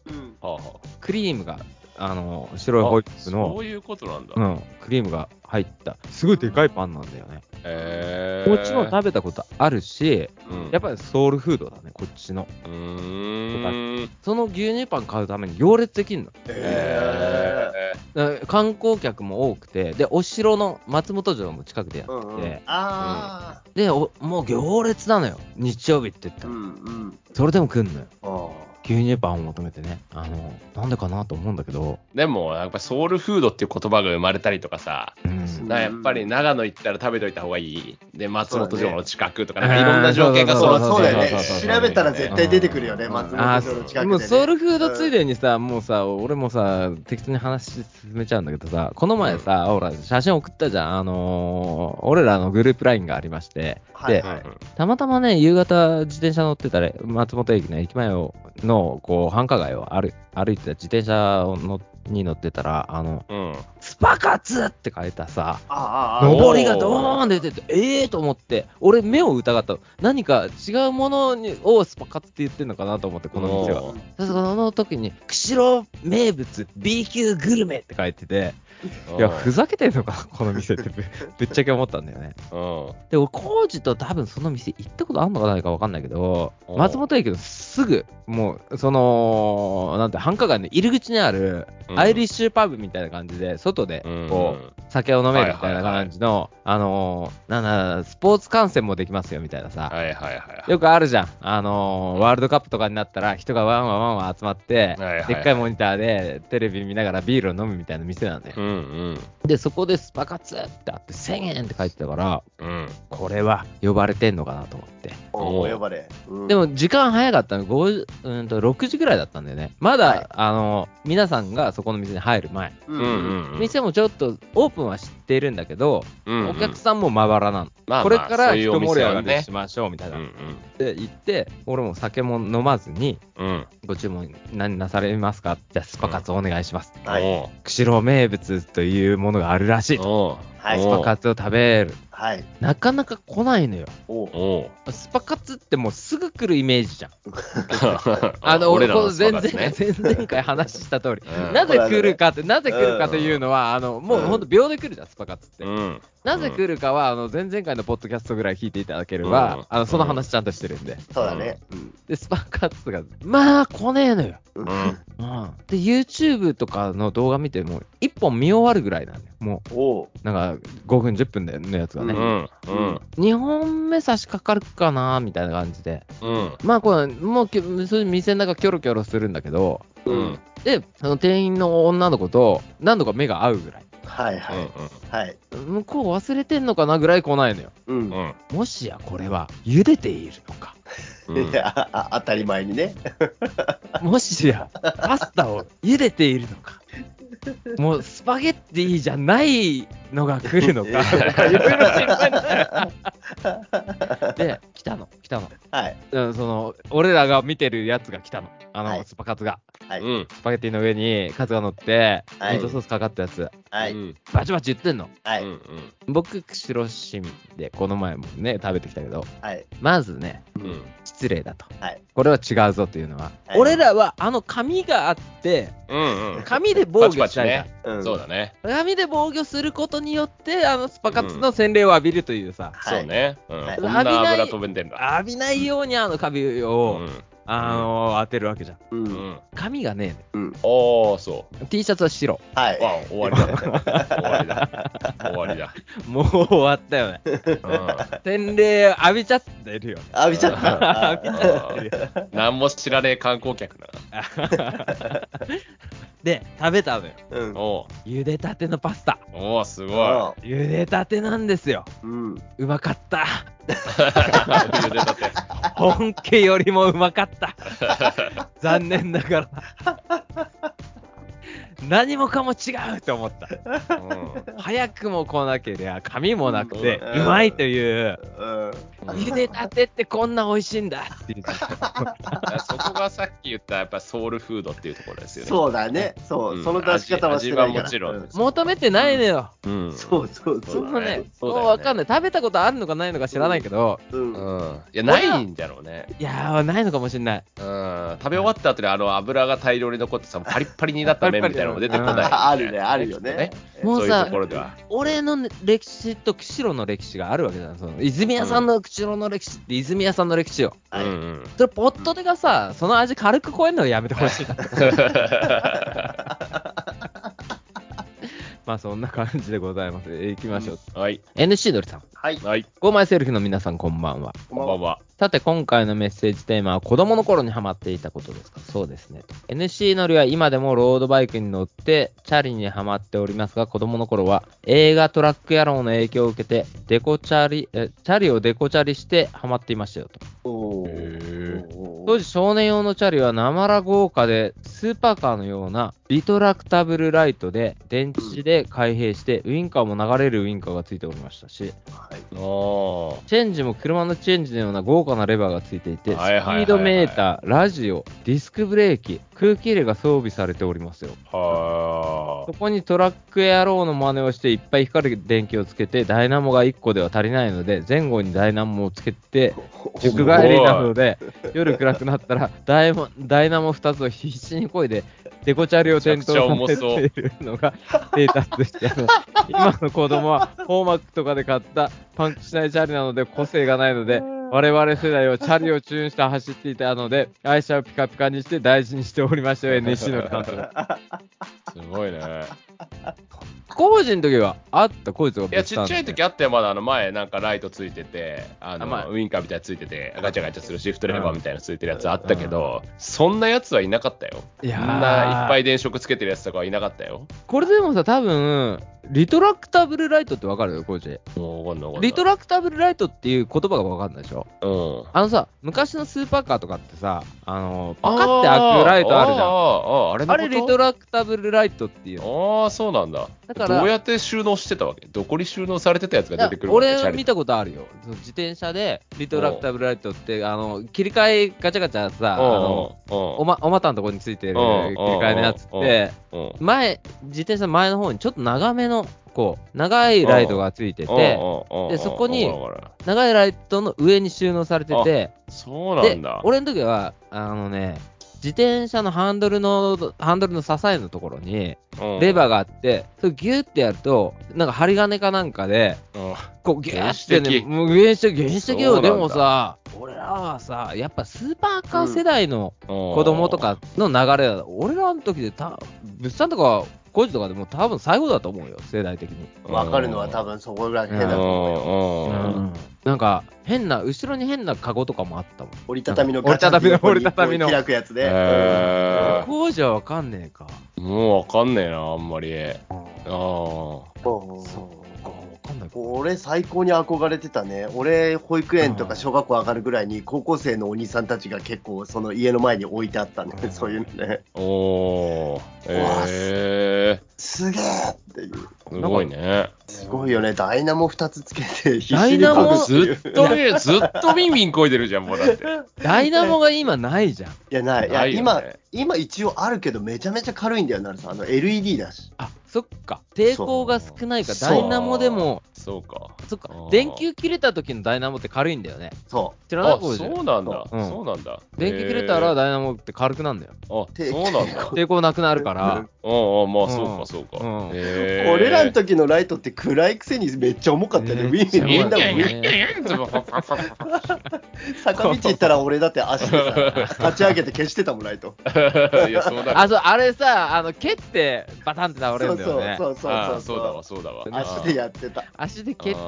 クリームが、あの、白いあホイップそのう、いうことなんだ。うん、クリームが入った、すごいでかいパンなんだよね。へーもちろん食べたことあるし、うんやっぱりソウルフードだね、こっちの。うーん。その牛乳パン買うために行列できんの。へだから観光客も多くて、で、お城の松本城も近くでやってて、ーうんうんあでお、もう行列なのよ、日曜日って言ったあ、うら。んうん。それでも来んのよ。あ牛乳パンを求めてね。あの、なんでかなと思うんだけど、でも、やっぱソウルフードっていう言葉が生まれたりとかさ、うん。だからやっぱり長野行ったら食べといた方がいい。で、松本城の近くとか、ねなんかいろんな条件がそう揃ってそうだよね。調べたら絶対出てくるよね、うん松あ本城の近くで、ね。もうソウルフードついでにさ、もうさ、俺もさ、適当に話進めちゃうんだけどさ、この前さ、ほら、写真送ったじゃん。あのー俺らのグループラインがありまして、で、はいはいたまたまね、夕方自転車乗ってたら、松本駅の駅前をの、こう、繁華街を歩歩いてた自転車をのに乗ってたら、あの、うん。スパ活って書いたさ、ああ、ああ、上りがドーン出てて、ええー、と思って、俺目を疑ったの。何か違うものにをスパ活って言ってんのかなと思って、この店はお。その時に、釧路名物 B 級グルメって書いてて、いや、ふざけてんのかな、この店ってぶぶっちゃけ思ったんだよね。うん。で、俺、コージと多分その店行ったことあんのかないか分かんないけど、松本駅のすぐ、もう、その、なんて、繁華街の入り口にある、うんアイリッシュパブみたいな感じで、外で、こう、酒を飲めるみたいな感じの、あのーなんだ、スポーツ観戦もできますよみたいなさ、はいはいはい。よくあるじゃん。あのーワールドカップとかになったら、人がワンワンワンワン集まって、はいはいでっかいモニターでテレビ見ながらビールを飲むみたいな店なんだよ。うんうん。で、そこでスパ活ってあって1000円って書いてたから、うん。これは呼ばれてんのかなと思って。お呼ばれ。うんで、も時間早かったの、5うんと6時ぐらいだったんだよね。まだ、はいあの、皆さんがそこの店に入る前。ううんんうん。店もちょっとオープンは知っているんだけど、うんうんお客さんもまばらなの。まあまあこれから一盛り上がりしましょうみたいな。うんで、行って、俺も酒も飲まずに、うん。うん。ご注文何なされますか？じゃあスパカツお願いします。はいおう釧路名物というものがあるらしい。おうはいスパカツを食べる。はい。なかなか来ないのよ。おスパカツってもうすぐ来るイメージじゃん。あの、俺らのこの前々スパカツね前々回話した通り、うんなぜ来るかって、なぜ来るかというのは、あの、もううんほんと秒で来るじゃん、スパカツって。うん。なぜ来るかは、あの、前々回のポッドキャストぐらい聞いていただければ、うんあの、その話ちゃんとしてるんで。そうだね。うんで、スパカツが、まあ、来ねえのよ。うん。うん。で、YouTube とかの動画見ても、一本見終わるぐらいなんだよ。もう、なんか、5分、10分のやつがね。うん。うん。2本目差し掛かるかな、みたいな感じで。うん。まあ、これ、もう店の中キョロキョロするんだけど、うん。で、その店員の女の子と何度か目が合うぐらい。はいはい。はい。向こう忘れてんのかなぐらい来ないのよ。うん。うん。もしやこれは茹でているのか。うんいやあ当たり前にね。もしやパスタを茹でているのか。もうスパゲッティじゃないのが来るのか。とかいろいろ心配になるで、来たの、来たの。はい。うんその、俺らが見てるやつが来たの。あの、はいスパカツが。はい。うん。スパゲッティの上にカツが乗って、はいミートソースかかったやつ。はい。うんバチバチ言ってんの。はい。僕、釧路市民で、この前もね、食べてきたけど、はい。まずね、うん失礼だと。はい。これは違うぞというのは。はい俺らは、あの紙があって、うんうん紙で防御したいじゃん。うんそうだね。紙で防御することによって、あのスパカツの洗礼を浴びるというさ、はいそうね。うんはいこんな油飛んでんだ。浴びないようにあのカビうを、んあの当てるわけじゃん。う。うんん。紙がねうん。おー、そ T シャツは白。はい。わ終わりだ。終わりだ。終わりだ。も う終わったよね。うん洗礼浴びちゃってるよね。浴びちゃった。浴びちゃってるよ。何も知らねえ観光客な。で、食べたのよ。うん。お茹でたてのパスタ。ーおー、すごい。あ茹でたてなんですよ。うん。うまかった。茹でたて。本家よりもうまかった。残念ながら。何もかも違うって思った。うん早くも来なけりゃ紙もなくて、うんうまいという、うん。茹でたてってこんな美味しいんだっていう。そこがさっき言ったやっぱソウルフードっていうところですよね。そうだね。そうう。んその出し方はしてないから。味味はもちろん求めてないのよ。うん。そうそうそそう。そだよねそううわかんない。食べたことあるのかないのか知らないけど、うん。うん。いや、ないんだろうね。いやー、ないのかもしんない。うん。食べ終わった後にあの油が大量に残ってさ、パリッパリになった麺みたいなのも出てこない、あるね、あるよね。もうさ。俺のね歴史と釧路の歴史があるわけじゃん。その泉屋さんの釧路の歴史って泉屋さんの歴史よ。はいうんうん。それポットでがさ、その味軽く超えるのやめてほしいな。まあそんな感じでございます。えー行きましょう。はい。NC ドリさん。はい。はい。5枚セルフの皆さんこんばんは。こんばんは。さて今回のメッセージテーマは子供の頃にハマっていたことですか？そうですね。NC 乗りは今でもロードバイクに乗ってチャリにハマっておりますが子供の頃は映画トラック野郎の影響を受けてデコチャリ、えチャリをデコチャリしてハマっていましたよと。当時少年用のチャリはなまら豪華でスーパーカーのようなリトラクタブルライトで電池で開閉してウインカーも流れるウインカーがついておりましたしはい。チェンジも車のチェンジのような豪華なレバーがついていて、スピードメーター、ラジオ、ディスクブレーキ、空気入れが装備されておりますよ。はそこにトラックエアローの真似をしていっぱい光る電気をつけて、ダイナモが1個では足りないので、前後にダイナモをつけて、塾帰りなので、夜暗くなったらダイモダイナモ2つを必死に漕いで、デコチャリを点灯させているのがステータスして、今の子供はホーマックとかで買ったパンクしないチャリなので個性がないので、我々世代はチャリをチューンして走っていたので、愛車をピカピカにして大事にしておりましたよ、NC の監督。すごいね。工事の時はあった、こいつがいや、ちっちゃい時あったよ、まだあの前、なんかライトついてて、あのあまあウインカーみたいなのついてて、ガチャガチャするシフトレバーみたいなのついてるやつあったけど、そんなやつはいなかったよ。いやないっぱい電飾つけてるやつとかはいなかったよ。これでもさ、多分、リトラクタブルライトってわかる？よ、工事。もうわかんないわかんない。リトラクタブルライトっていう言葉がわかんないでしょ？うん。あのさ、昔のスーパーカーとかってさ、あの、パカって開くライトあるじゃん。あーあれリトラクタブルライトっていうの。ああ、そうなんだ。だからどうやって収納してたわけ？どこに収納されてたやつが出てくるわけ？俺見たことあるよ。自転車でリトラクタブルライトって、あの、切り替えガチャガチャさ、あの、おおま、お股のところについてるうん。切り替えのやつって、うん。前、自転車の前の方にちょっと長めの、こう、長いライトがついてて、でそこに長いライトの上に収納されてて、そうなでんだ。、俺の時は、あのね、自転車のハンドルの、ハンドルの支えのところに、レバーがあって、それギューってやると、なんか針金かなんかで、うん。こうギューってね、もう原始的、原始的よ。でもさ、俺らはさ、やっぱスーパーカー世代の子子供とかの流れだ、俺らの時でた、物産とか工事とかでも多分最後だと思うよ、世代的に。わかるのは多分そこぐらい変だと思うよ。うんなんか、変な、後ろに変なカゴとかもあったもん。折りたたみの折りたたみの折りたたみの開くやつで。へー工事はわかんねえか。もうわかんねえな、あんまり。ああ。うんそうんないか。俺、最高に憧れてたね。俺、保育園とか小学校上がるぐらいに、高校生のお兄さんたちが結構、その家の前に置いてあったね。そういうのね。おー。えすげえっていう。ー、すごいね。すごいよね。ダイナモ2つつけて、必ダ死にイナモずっとね、ずっとビンビンこいでるじゃん、もうだって。ダイナモが今ないじゃん。いや、ない。いや、今、今一応あるけど、めちゃめちゃ軽いんだよ、なるさん。あの、LED だし。あ、そっか。抵抗が少ないかダイナモでも、そうか。そっか。電球切れた時のダイナモって軽いんだよね。そ知らない？あ、これじゃそうなんだ。うんそうなんだ。電球切れたらダイナモって軽くなるんだよ。あ、そうなんだ。抵抗なくなるから。うんうん、まあそうかそうか。俺らの時のライトって暗いくせにめっちゃ重かったよね。ウィンウィン、みんなウィンウィン。坂道行ったら俺だって足でさ、立ち上げて消してたもん、ライト。いや、そうなる。あ、そう、あれさ、あの、蹴って、バタンって倒れるんだよね。そうそうあそうそうだわ、そうだわ。足でやってた。足で蹴って、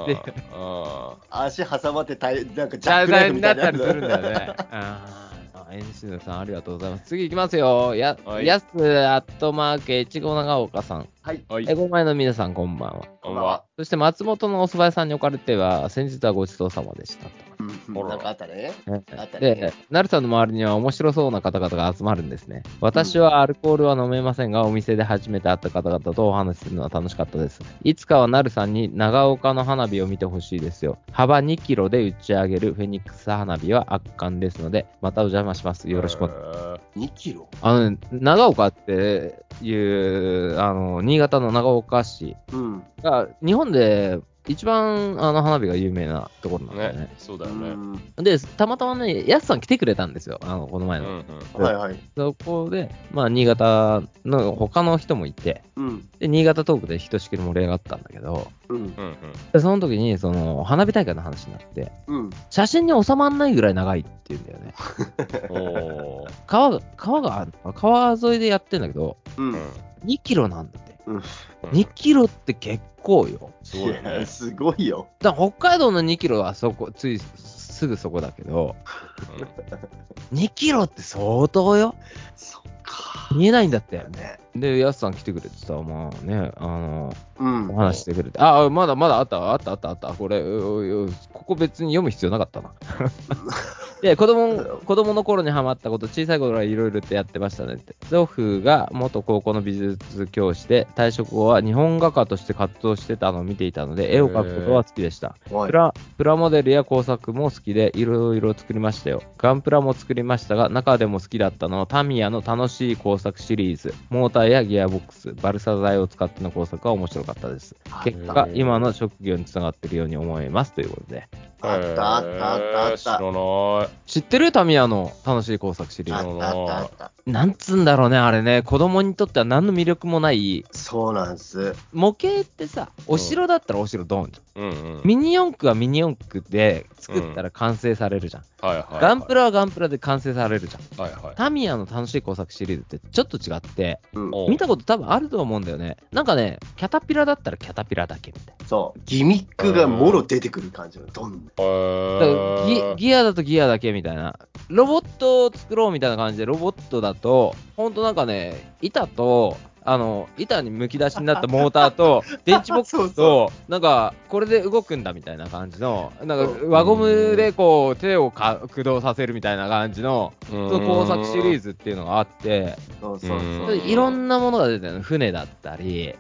あ足挟まってたい、なんかジャックナイフみたダウにないったなやつりするんだよね。あー、NC さん、ありがとうございます。次行きますよ。や、はいやす、アットマーケ、いちご長岡さん。はい。ーはいえ、。ご前の皆さん、こんばんは。こんばんは。そして、松本のお蕎麦屋さんにおかれては、先日はごちそうさまでしたと。うんうんなんかあったね。あったでね。、なるさんの周りには面白そうな方々が集まるんですね。私はアルコールは飲めませんが、お店で初めて会った方々とお話しするのは楽しかったです。いつかはなるさんに長岡の花火を見てほしいですよ。幅2キロで打ち上げるフェニックス花火は圧巻ですので、またお邪魔します。よろしくお願いします。2キロ？あのね、長岡っていう、あの、新潟の長岡市うん。が、日本で一番あの花火が有名なところなんだよね。ね、そうだうよね。んで、たまたまね、やすさん来てくれたんですよ。あの、この前の。うんうん。はいはい。そこで、まあ、新潟の他の人もいて、うん。で、新潟トークでひとしきり盛り上がったんだけど、うん。うんうん。でその時に、その、花火大会の話になって、うん。写真に収まんないぐらい長いって言うんだよね。おー。川が、川が川沿いでやってんだけど、うん。うん。2キロなんだって。うん。2キロって結構よ。すごいね。すごいよ。だから北海道の2キロはそこ、ついすぐそこだけど、2キロって相当よ。そっか。見えないんだって。ね。で、やすさん来てくれてさ、まあね、あの、うんお。話してくれて。あ、まだまだあった、あった、あった、あった。これ、ううここ別に読む必要なかったな。で、子供、子供の頃にハマったこと、小さい頃はいろいろってやってましたねって。祖父が元高校の美術教師で、退職後は日本画家として活動してたのを見ていたので、絵を描くことは好きでした。はいプラプラモデルや工作も好きで、いろいろ作りましたよ。ガンプラも作りましたが、中でも好きだったのはタミヤの楽しい工作シリーズ。モーターやギアボックス、バルサ材を使っての工作は面白かったです。結果、今の職業につながっているように思いますということで。あったあったあったあった知らない。知ってるタミヤの楽しい工作シリーズ。あったあったあった。なんつうんだろうね、あれね。子供にとっては何の魅力もない。そうなんです。模型ってさ、お城だったらお城ドンじゃん。うんうん。ミニ四駆はミニ四駆で作ったら完成されるじゃん。はいはいはい。ガンプラはガンプラで完成されるじゃん。はいはい。タミヤの楽しい工作シリーズってちょっと違って、うん。見たこと多分あると思うんだよね。なんかね、キャタピラだったらキャタピラだけみたいそう。ギミックがもろ出てくる感じの。どん。へーな。だからギギアだとギアだけみたいな。ロボットを作ろうみたいな感じで、ロボットだと、ほんとなんかね、板と、あの、板にむき出しになったモーターと、電池ボックスと、なんか、これで動くんだみたいな感じの、なんかそ、輪ゴムでこう、手をか駆動させるみたいな感じの、工作シリーズっていうのがあって、そうそううんそう。でいろんなものが出てるの。船だったり。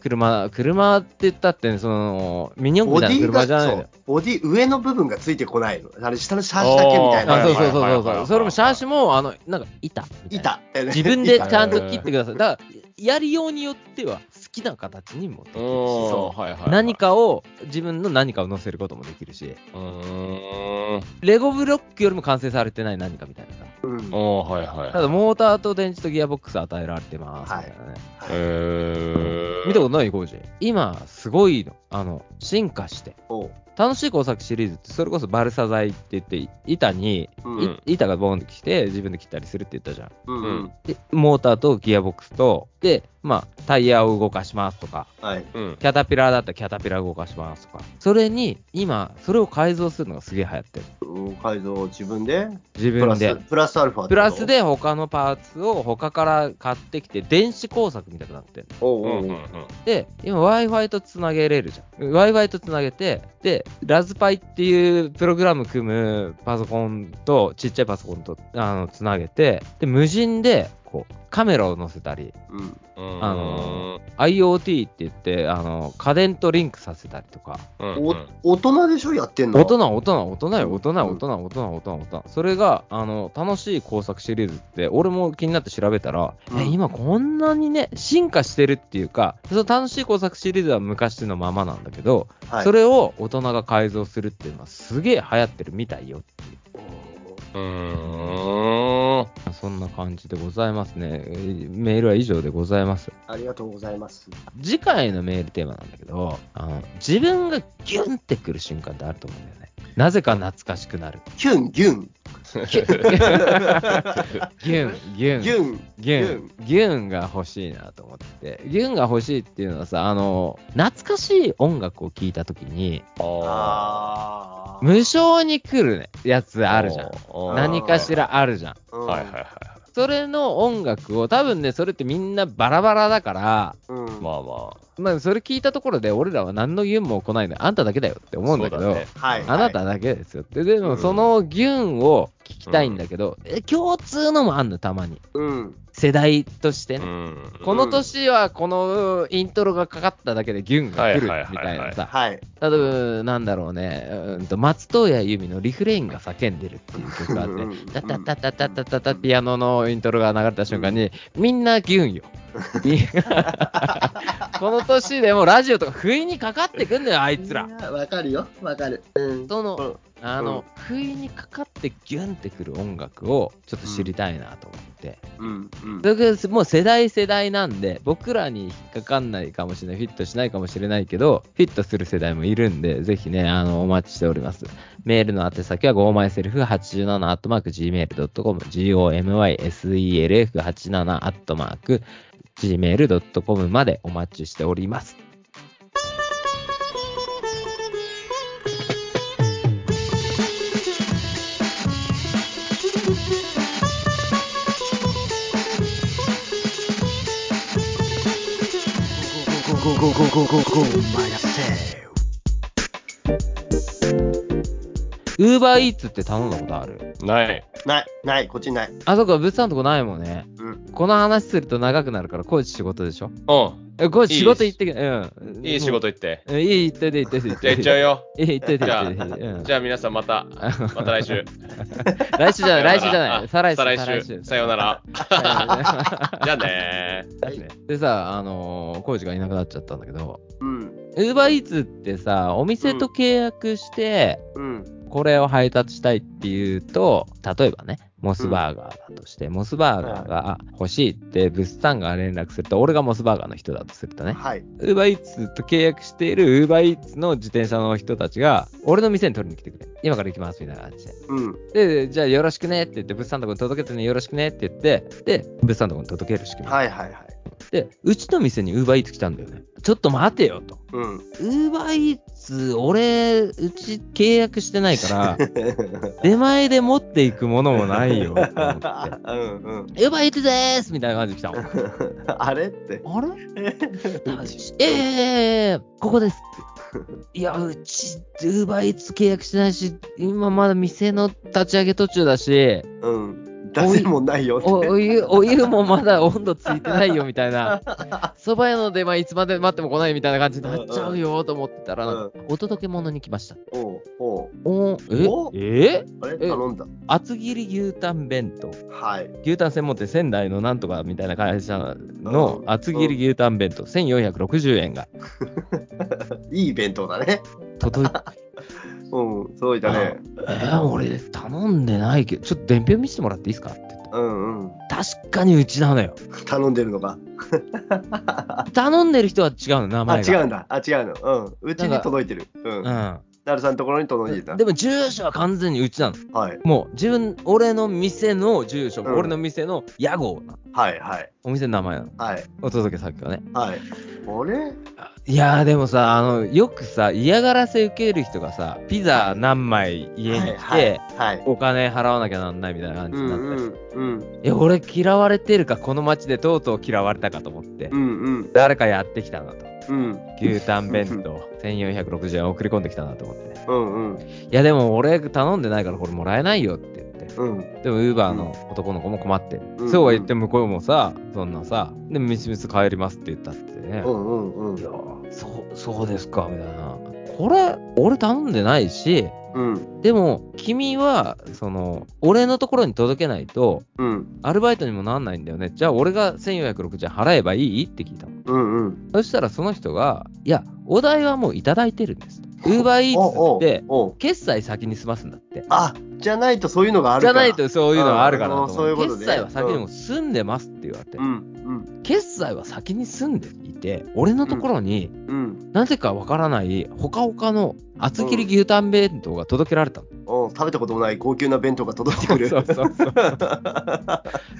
車、車って言ったって、その、ミニ四駆みたいな車じゃないの。ボディ、上の部分がついてこないの。あれ、下のシャーシだけみたいな。あ、そうそうそうそうそれもシャーシも、あの、なんか板みたいな。板。自分でちゃんと板切ってください。だから、やりようによっては、好きな形にもできるし、いはいはい。何かを、自分の何かを乗せることもできるし、うーん。レゴブロックよりも完成されてない何かみたいなさ。うん。はいはい。ただ、モーターと電池とギアボックス与えられてます。みたいなね。へー見たことないコージ今、すごいの。あの、進化して。楽しい工作シリーズって、それこそバルサ材って言って、板に、うんい板がボンってきて、自分で切ったりするって言ったじゃん。うんうん。で、モーターとギアボックスと、で、まあ、タイヤを動かしますとか、はい。うん。キャタピラーだったらキャタピラー動かしますとか、それに、今、それを改造するのがすげえ流行ってる。うん改造自分で？自プラス分で。、プラスアルファプラス。で他のパーツを他から買ってきて、電子工作みたくなってるおうおうおううん。で、今 Wi-Fi とつなげれるじゃん。Wi-Fi とつなげて、で、ラズパイっていうプログラム組むパソコンと、ちっちゃいパソコンと、あの、つなげて、で、無人で、こう、カメラを載せたり、うん。IoT って言って、あの、家電とリンクさせたりとか、うんお大人でしょ？やってんの？大人、大人、大人よ、大人、うん大人、大人、大人、大人。それが、あの、楽しい工作シリーズって、俺も気になって調べたら、うんえ、今こんなにね、進化してるっていうか、その楽しい工作シリーズは昔のままなんだけど、はい。それを大人が改造するっていうのはすげえ流行ってるみたいよっていう。うーん。そんな感じでございますね。えーメールは以上でございます。ありがとうございます。次回のメールテーマなんだけど、あの自分がギュンってくる瞬間ってあると思うんだよね。なぜか懐かしくなる。キュン、ギュン。ギュン、ギュン、ギュン。ギュン、ギュンが欲しいなと思って。ギュンが欲しいっていうのはさ、あの、懐かしい音楽を聴いたときに、ああー。無性に来るね、やつあるじゃん。ん何かしらあるじゃん。うんはいはいはい。それの音楽を、多分ね、それってみんなバラバラだから、うん。まあままあ、それ聞いたところで、俺らは何のギュンも来ないのあんただけだよって思うんだけど、そうだねはい。あなただけですよって。でも、うんそのギュンを聞きたいんだけど、え共通のもあんの、たまに。うん。世代としてあ。ね。うん。この年はこのイントロがかかっただけでギュンが来るみたいなさ。はい。例えば、なんだろうね、うんと松任谷由実のリフレインが叫んでるっていう曲があってうんうん、タタタタタタタタピアノのイントロが流れた瞬間に、みんなギュンよ。み この年でもラジオとか不意にかかってくんだよ、あいつら。わかるよ。わかる。うん。その、うんあの、不意にかかってギュンってくる音楽をちょっと知りたいなと思って。うん。うん。それがもう世代世代なんで、僕らに引っかかんないかもしれない、フィットしないかもしれないけど、フィットする世代もいるんで、ぜひね、あの、お待ちしております。メールの宛先は gomyself87-gmail.com、gomyself87-gmail.com までお待ちしております。Go go go go go go myselfウーバーイーツって頼んだことある？ない。ない、ない、こっちにない。あそこ物産のとこないもんね。うん。この話すると長くなるから、コーチ仕事でしょ？うん。え、コーチ仕事行ってけ、うん。いい仕事行って。うん。いい、行ってて、行ってて、行ってじゃあ行っちゃうよ。いい、行ってて、じゃあ行ってて。うんじゃあ皆さんまた、また来週。来週じゃない、来週じゃなあい。再来週。再来週。さようなら。じゃあねー。でさ、あのー、コーチがいなくなっちゃったんだけど、うん。ウーバーイーツってさ、お店と契約して、うん。これを配達したいっていうと、例えばね、モスバーガーだとして、モスバーガーが欲しいって物産が連絡すると、俺がモスバーガーの人だとするとね、はい。ウーバーイーツと契約しているウーバーイーツの自転車の人たちが、俺の店に取りに来てくれ。今から行きますみたいな感じで。うん。で、じゃあよろしくねって言って、物産のとこに届けてね、よろしくねって言って、で、物産のとこに届ける仕組み。はいはいはい。で、うちの店にウーバーイーツ来たんだよね。ちょっと待てよと。うん。ウーバーイーツ、俺、うち契約してないから、出前で持っていくものもないよ、って。うんうん。ウーバーイーツでーすみたいな感じで来たもん。あれ？って。あれ？えー、ここです。いや、うち、ウーバーイーツ契約してないし、今まだ店の立ち上げ途中だし、うん。出せるもんないよ。おお湯、お湯もまだ温度ついてないよみたいな、蕎麦屋の出前いつまで待っても来ないみたいな感じになっちゃうよと思ってたら、うんお届け物に来ました。おうおうおえおえ？あれ？え？頼んだ。厚切り牛タン弁当。はい。牛タン専門店仙台のなんとかみたいな会社のうん厚切り牛タン弁当、1460円が いい弁当だね。届うん、そうだね。えー、俺頼んでないけど、ちょっと伝票見せてもらっていいですかって言った。うんうん。確かにうちなのよ。頼んでるのか。頼んでる人は違うの、名あ、前が。違うんだ。あ、違うの。うん。うちに届いてる。うん。うなるさんのところに届いてたん。。でも住所は完全にうちなの。はい。もう自分、俺の店の住所、うん俺の店の屋号なの。はいはい。お店の名前なの。はい。お届け先はね。はい。あれいやーでもさ、あの、よくさ、嫌がらせ受ける人がさ、ピザ何枚家に来て、はい。はい。お金払わなきゃなんないみたいな感うんじになって。うんうん。いや、俺嫌われてるか、この街でとうとう嫌われたかと思って、うんうん。誰かやってきたなと。うん。牛タン弁当、1460円送り込んできたなと思って。うんうん。いや、でも俺頼んでないからこれもらえないよって言って。うん。でも、ウーバーの男の子も困ってる。うんそうは言って向こうもさ、そんなさ、でも、みすみす帰りますって言ったってね。うんうんうんいや。そう、そうですか、みたいな。これ、俺頼んでないし、うん。でも、君は、その、俺のところに届けないと、うん。アルバイトにもなんないんだよね。じゃあ、俺が1460円払えばいいって聞いたの。うんうん。そしたら、その人が、いや、お代はもういただいてるんです。ウーバーイーツって、決済先に済ますんだって。あ、じゃないとそういうのがあるから。じゃないとそういうのはあるからう。ういうことね決済は先にもう済んでますって言われて、うん。うん。決済は先に済んでいて、俺のところに、うん。なぜかわからない、ほかほかの厚切り牛タン弁当が届けられたの。お食べたこともない高級な弁当が届いてくる。そうそうそう。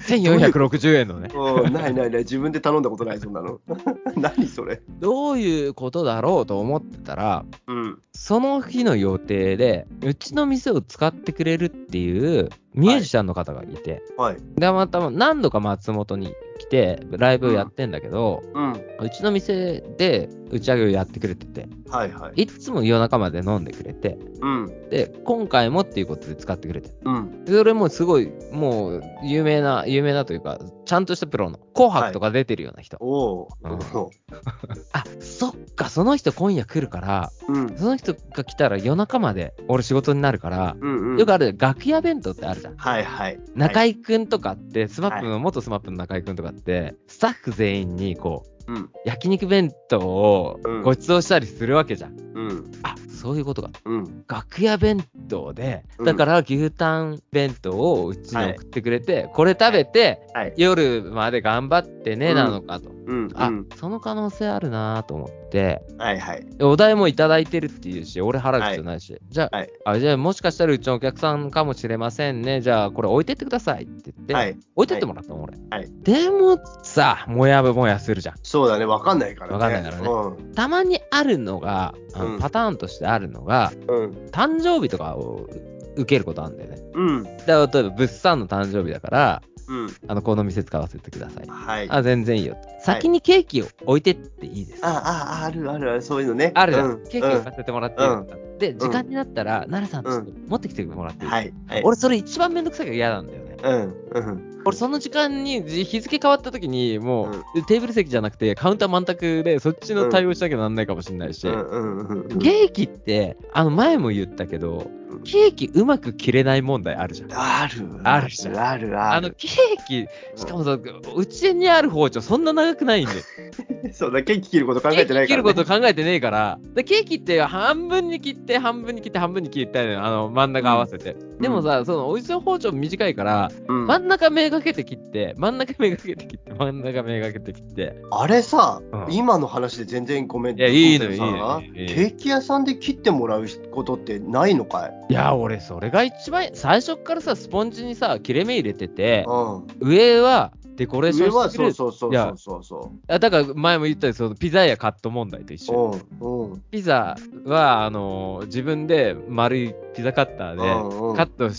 1460円のね。うんないないない、自分で頼んだことない、そんなの。何それ。どういうことだろうと思ってたら、うん。その日の予定で、うちの店を使ってくれるっていうミュージシャンの方がいて、はい。で、また何度か松本に来て、ライブやってんだけど、うん。うちの店で打ち上げをやってくれてて、はいはい。いつも夜中まで飲んでくれて、うん。で、今回もっていうことで使ってくれて。うん。でそれもすごい、もう、有名な、有名なというか、ちゃんとしたプロの、紅白とか出てるような人。おううんお あ、そっか、その人今夜来るから、う。うん。その人が来たら夜中まで俺仕事になるから、うんうん。よくある楽屋弁当ってあるじゃん。はいはい。中居くんとかって、スマップの、元スマップの中居くんとかって、スタッフ全員にこう、うん。焼肉弁当をうんご馳走したりするわけじゃん。うん。あ、そういうことか。うん。楽屋弁当で、うんだから牛タン弁当をうちに送ってくれて、これ食べて、はい。夜まで頑張ってね、うんなのかと。うん。あ、うんその可能性あるなと思って、はいはい。お題もいただいてるっていうし、俺払う必要ないし、じゃあ、はいあ、じゃあもしかしたらうちのお客さんかもしれませんね、じゃあこれ置いてってくださいって言って、はい。置いてってもらったの、俺。はいでもさ、もやもやするじゃん。そうだね、わかんないからね。わかんないからねうん。たまにあるのが、あのうんパターンとしてあるのが、うん。誕生日とかを受けることあるんだよね。うん。だ例えば物産の誕生日だから、うん。あの、この店使わせてください。はい。あ、全然いいよ。先にケーキを置いてっていいです。あ、あ、あるあるある、そういうのね。あるじゃん。うんケーキを買っててもらっていいですか、で、時間になったら、奈良さん、ちょっと持ってきてもらっていい、はい。はい。俺、それ一番めんどくさいから嫌なんだよね。うん。うん。俺、その時間にじ日付変わった時に、もう、うんテーブル席じゃなくて、カウンター満卓で、そっちの対応しなきゃなんないかもしれないし、うんうんうんうん。ケーキって、あの、前も言ったけど、うんケーキうまく切れない問題あるじゃん。ある。あるじゃんあるああの、る。ケーキ、しかもさ、うちにある包丁そんな長くないんで。そうだ、ケーキ切ること考えてないから、ね。ケーキ切ること考えてねえから。で、ケーキって半分に切って、半分に切って、半分に切ったよね。あの、真ん中合わせて。でもさ、その、おいしい包丁短いから、うん真ん中めがけて切って、真ん中めがけて切って、真ん中めがけて切って。あれさ、うん今の話で全然ごめんいやいいのさいいのいいのいいのケーキ屋さんで切ってもらうことってないのかい？いや、俺、それが一番、最初っからさ、スポンジにさ、切れ目入れてて、うん。上は、デコレーションしてくれる。そうそうそうそうそうだから前も言ったよそのピザ屋カット問題と一緒。う。うん。うん。ピザは、あの自分で丸いピザカッターでカット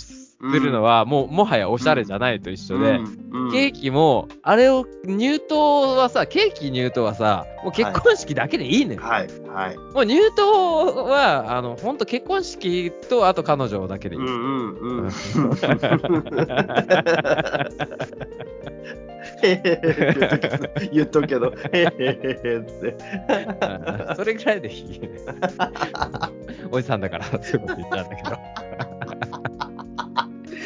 するのは、もうもはやおしゃれじゃないと一緒で、うんケーキも、あれを、入刀はさ、ケーキ入刀はさ、もう結婚式だけでいいのよ。はい、はい。もう入刀は、あの、ほんと結婚式と、あと彼女だけでいい。うんうんうん。言っとくけど、へへへへって。うんそれぐらいでいいね。おじさんだから、そういうこと言ったんだけど。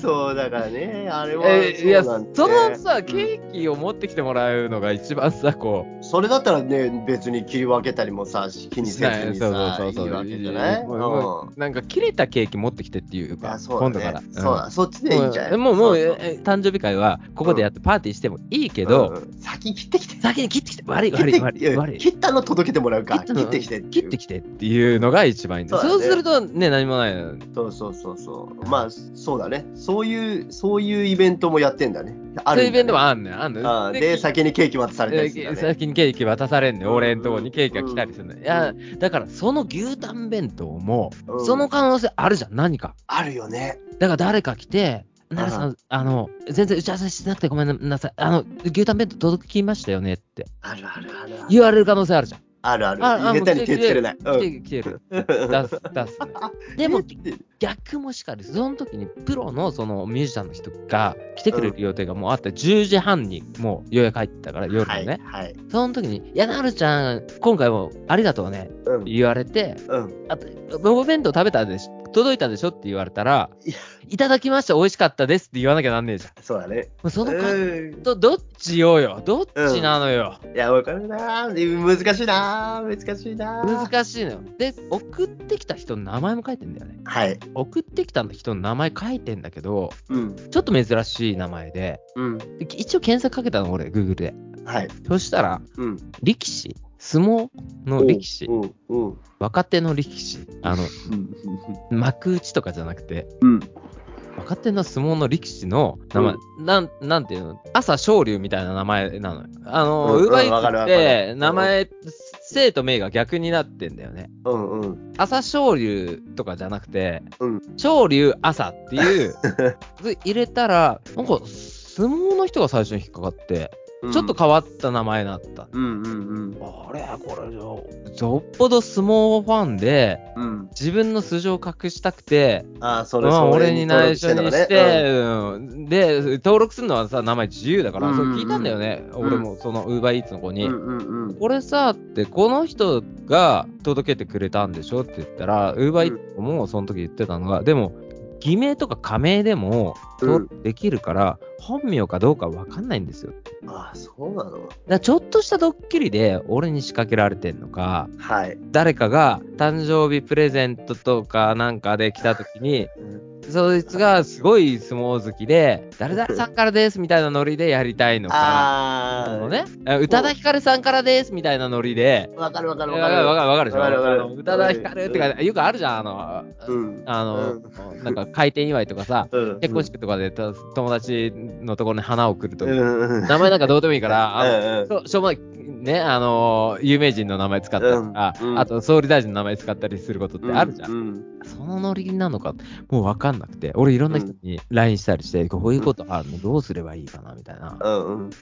そうだからね、あれはえーいや、そのさ、ケーキを持ってきてもらうのが一番さ、こう、それだったらね、別に切り分けたりもさ、気にせずにそうさ、そうそうそういいわけじゃない？もうもうなんか切れたケーキ持ってきてっていうか、うだね。今度から。そうだ、そっちでいいんじゃない？もう、もう、誕生日会は、ここでやってパーティーしてもいいけど、先切ってきて。先に切ってきて、悪い悪い悪い悪い。切ったの届けてもらうか。切ってきて切ってきてっていうのが一番いいんだよ。そうするとね、何もないの。そうそうそうそう。まあ、そうだね。そういう、そういうイベントもやってんだね。あるんだねそういうイベントもあんのよ。あんのよああで、先にケーキ渡されたりするんだね。先にケーキ渡されんねうん俺んとこにケーキが来たりするのよ。いや、だからその牛タン弁当も、うんその可能性あるじゃん、何か。あるよね。だから誰か来て、奈良さん、あの、全然打ち合わせしてなくてごめんなさい。あの、牛タン弁当届きましたよねってあるあるあるある。言われる可能性あるじゃん。あるある。ああ下手に手つけれない。来てる、来てる。出す、出すね。でも、逆もしかり、その時にプロのそのミュージシャンの人が来てくれる予定がもうあって、10時半にもう予約入ってたから、夜のはい。ね。はい。その時に、いや、なるちゃん、今回もありがとうね、うん。言われて、うん。あと、お弁当食べたでし届いたでしょって言われたらいただきました、美味しかったですって言わなきゃなんねえじゃん。そうだね。その感うんと、どっちよよ、どっちなのよ？いや、わかるなー難しいなー難しいなー難しいのよ。で、送ってきた人の名前も書いてんだよね。はい。送ってきた人の名前書いてんだけど、うん。ちょっと珍しい名前で、うん。一応検索かけたの、俺、Google で。はい。そしたら、うん。力士、相撲の力士、うん。うん。若手の力士、あの、うん。幕内とかじゃなくて、うん。若手の相撲の力士の名前、なん、なんていうの、朝青龍みたいな名前なのよ。あの、うんウーバーイわかるわかーツって、る名前、生と名が逆になってんだよね。うん。うん。朝青龍とかじゃなくて、うん青龍朝っていう、で入れたら、なんか、相撲の人が最初に引っかかって、ちょっと変わった名前になった。うん。うん。うん。あれ？これじゃ、よっぽど相撲ファンで、うん。自分の素性を隠したくて、ああ、それ、まあ、それ俺に内緒にして、てうんで、登録するのはさ、名前自由だから、うんそれ聞いたんだよね、うん俺も、その、ウーバーイーツの子に。うん。うん。うん。これさ、って、この人が届けてくれたんでしょ？って言ったら、ウーバーイーツもその時言ってたのが、でも、偽名とか仮名でもできるから、本名かどうかわかんないんですよ。ああ、そうなの？だちょっとしたドッキリで俺に仕掛けられてんのか、はい。誰かが誕生日プレゼントとかなんかで来た時に、そいつがすごい相撲好きで、誰々さんからですみたいなノリでやりたいのか、あのね、宇多田ヒカルさんからですみたいなノリで、わかるわかるわかる。わかるわかる宇多田ヒカルってか、よくあるじゃん、あの、うん。あの、なんか開店祝いとかさ、うん。結婚式とかでと友達のところに花を送ると、う。ん。名前なんかどうでもいいから、あのしょうもない、ね、あのー有名人の名前使ったりとか、うんうんあと総理大臣の名前使ったりすることってあるじゃん。うん。そのノリなのか、もう分かんなくて、俺いろんな人に LINE したりして、こういうことあるの、どうすればいいかな、みたいな。うん。うん。い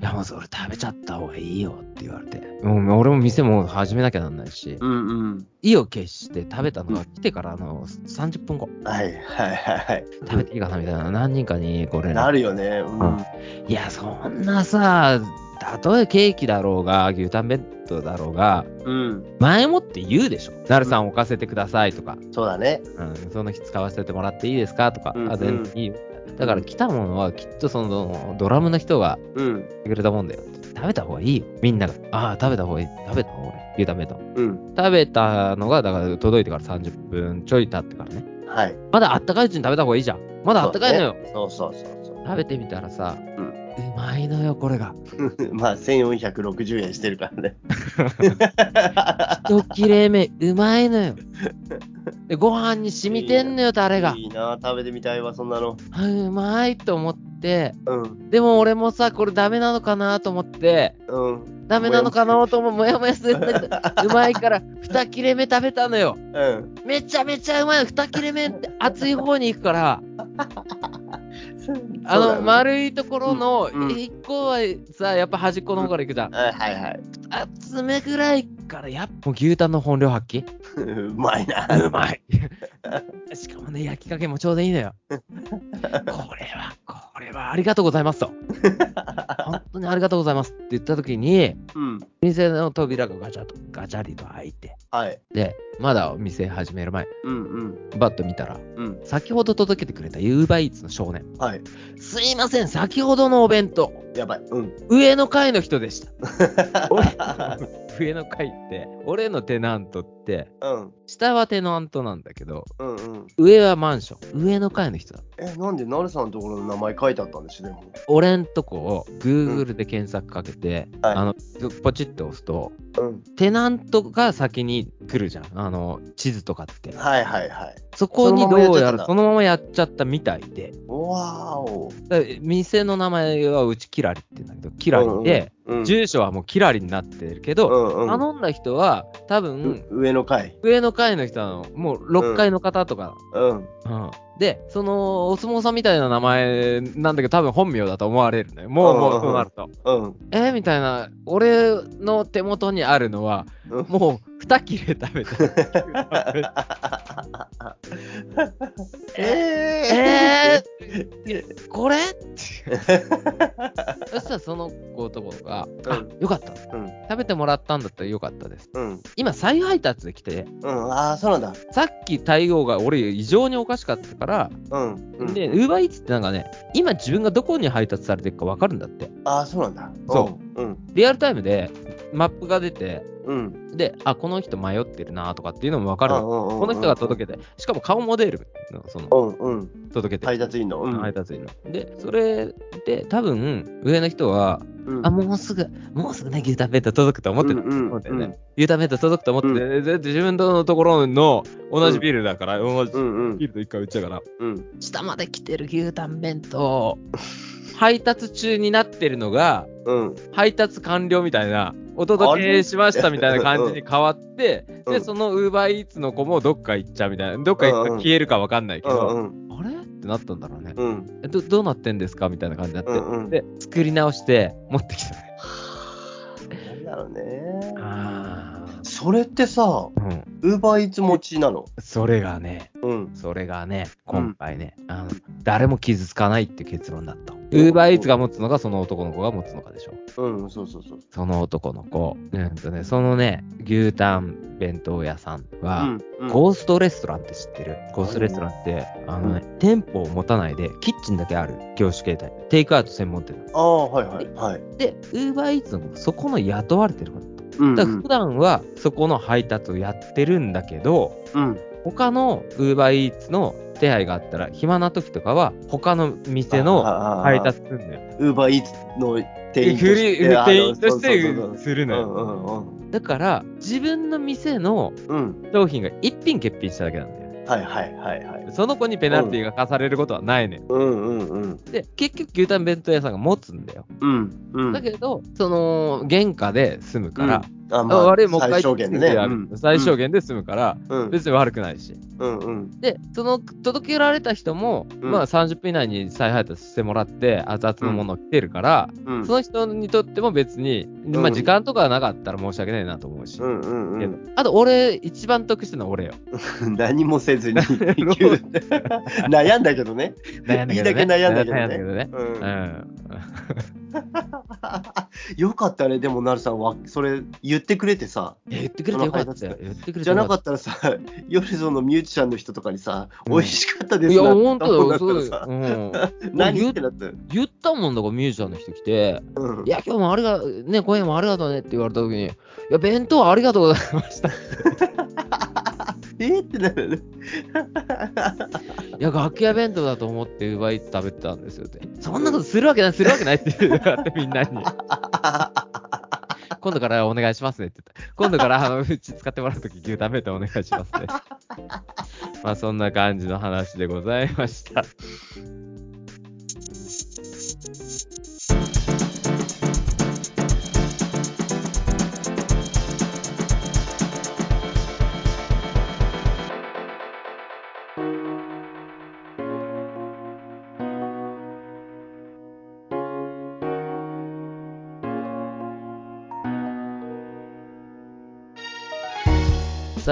や、もうそれ食べちゃった方がいいよって言われて。もう俺も店も始めなきゃなんないし、うん。うん。意を決して食べたのが来てからあの30分後、はいはいはいはい。食べていいかなみたいな、何人かにこれ、なるよね。うん。いや、そんなさ、たとえケーキだろうが、牛タン弁当だろうが、うん。前もって言うでしょ。なるさん置かせてくださいとか、そうだね。うん、その日使わせてもらっていいですかとか、うんあ、全然いいよ。だから来たものはきっとそのドラムの人がくれたもんだよって。食べた方がいいよ。みんなが。ああ、食べた方がいい。食べた俺。牛タン弁当。うん。食べたのが、だから届いてから30分ちょい経ってからね。はい。まだあったかいうちに食べた方がいいじゃん。まだあったかいのよ。そうそうそうそう。食べてみたらさ、ううんまいのよ、これが。まあ、1460円してるからね。一切れ目、うまいのよ。で、ご飯に染みてんのよ、タレが。いいな、食べてみたいわ、そんなの。あうまいと思って、うん。でも俺もさ、これダメなのかなと思って、うん。ダメなのかなと思う、もやもやするんだけど、うまいから、二切れ目食べたのよ。うん。めちゃめちゃうまい。二切れ目って熱い方に行くから、あの、丸いところの一個はさ、やっぱ端っこの方から行くじゃん。はいはいはい。厚めぐらいから、やっぱ牛タンの本領発揮？うまいな。うまい。しかもね、焼き加減もちょうどいいのよ。これは、これはありがとうございますと。本当にありがとうございますって言った時に、うん。店の扉がガチャと、ガチャリと開いて、はい。で、まだお店始める前、うんうん。バッと見たら、うん。先ほど届けてくれた UberEats の少年。はい。すいません、先ほどのお弁当、やばい。うん。上の階の人でした。上の階って、俺のテナントって、うん。下はテナントなんだけど、うんうん。上はマンション。上の階の人だ。え、なんで、なるさんのところの名前書いてあったんでしょ、でも。俺んとこを Google で検索かけて、はいあの、ポチッと押すと、うん。テナントが先に来るじゃん。あの、地図とかって。はいはいはい。そこにどうやらそのままやっちゃったみたいで、わーお。店の名前はうちキラリって言うんだけど、キラリで、うんうん、住所はもうキラリになってるけど、うんうん、頼んだ人は多分、う上の階。上の階の人なの、もう6階の方とか、うん。うんで、その、お相撲さんみたいな名前なんだけど、多分本名だと思われるね。もう、うんもう、そうなると。うん。えみたいな、俺の手元にあるのは、うんもう、二切れ食べて る。えー、これ？そしたらその男が、あ、よかった。うん。食べてもらったんだったらよかったです。うん。今、再配達で来て、うん。ああ、そうなんだ。さっき対応が俺異常におかしかったから、うん。うん、で、ウーバーイーツってなんかね、今自分がどこに配達されてるか分かるんだって。ああ、そうなんだ。そうん。リアルタイムでマップが出て、うん。で、あ、この人迷ってるなとかっていうのも分かる。ここの人が届けて、しかも顔も出るの、その、うんうん。届けて。配達員の。うん。配達員の。で、それで、多分、上の人は、うんあ、もうすぐ、もうすぐね、牛タン弁当届くと思ってる。うんうん思ってね。牛タン弁当届くと思ってて、でで自分のところの同じビルだから、同じうんうんビルと一回売っちゃうから、うん。下まで来てる牛タン弁当、配達中になってるのが、うん。配達完了みたいな、お届けしましたみたいな感じに変わって、で、うんそのウーバーイーツの子もどっか行っちゃうみたいな、どっか行ったら消えるかわかんないけうど、んあれ？ってなったんだろうね。うん。えどどうなってんですかみたいな感じになって、うんうんで、作り直して持ってきたね。なんだろうね。あそれってさ。ウーバーイーツ持ちなの？それがね、うん。それがね、今回ね、あの誰も傷つかないって結論だった。ウーバーイーツが持つのか、その男の子が持つのかでしょ。うん、そうそうそう。その男の子。うんとね、そのね、牛タン弁当屋さんは、うん。うんゴーストレストランって知ってる？ゴーストレストランって、あのね、店舗を持たないで、キッチンだけある業種形態。テイクアウト専門店。ああ、はいはい。はい。で、ウーバーイーツのそこの雇われてること。うんだから普段はそこの配達をやってるんだけど、うん。他のウーバーイーツの手配があったら、暇な時とかは、他の店の配達するんだよ。ウーバーイーツの店員として。するのよ。うんうんうん。だから、自分の店のうん。商品が一品欠品しただけなんだよ。はいはいはいはい。その子にペナルティが課されることはないね、うんうんうん。で、結局牛タン弁当屋さんが持つんだよ。うんうん。だけど、その、原価で済むから、あ、あ悪い、もう一回最小限でね。うん最小限で済むから、うん。別に悪くないし。うんうん。で、その届けられた人も、うんまあ30分以内に再配達してもらって、熱々のもの来てるから、うん。その人にとっても別に、まあ時間とかなかったら申し訳ないなと思うし。うんうんうん。あと、俺、一番得してるのは俺よ。何もせずに 悩んだけどね。悩んだけどね。いいだけ悩んだけどね。う。うんん。よかったね、でも、なるさんは、それ言ってくれてさ。いや言ってくれてよかったよ。言ってくれてじゃなかっったらさ、夜そのミュージシャンの人とかにさ、うん美味しかったですなほんとだよ。そううん。何ってなった？よ。言ったもんだから、ミュージシャンの人来て、うんいや、今日もありが、ね、今夜もありがとうねって言われた時に、いや、弁当ありがとうございました。え？ってなるよね。や、楽屋弁当だと思って、奪い食べてたんですよって。そんなことするわけない、するわけないって言って、みんなに。今度からお願いしますねって言った。今度から、あの、うち使ってもらうとき牛食べてお願いしますね。まあ、そんな感じの話でございました。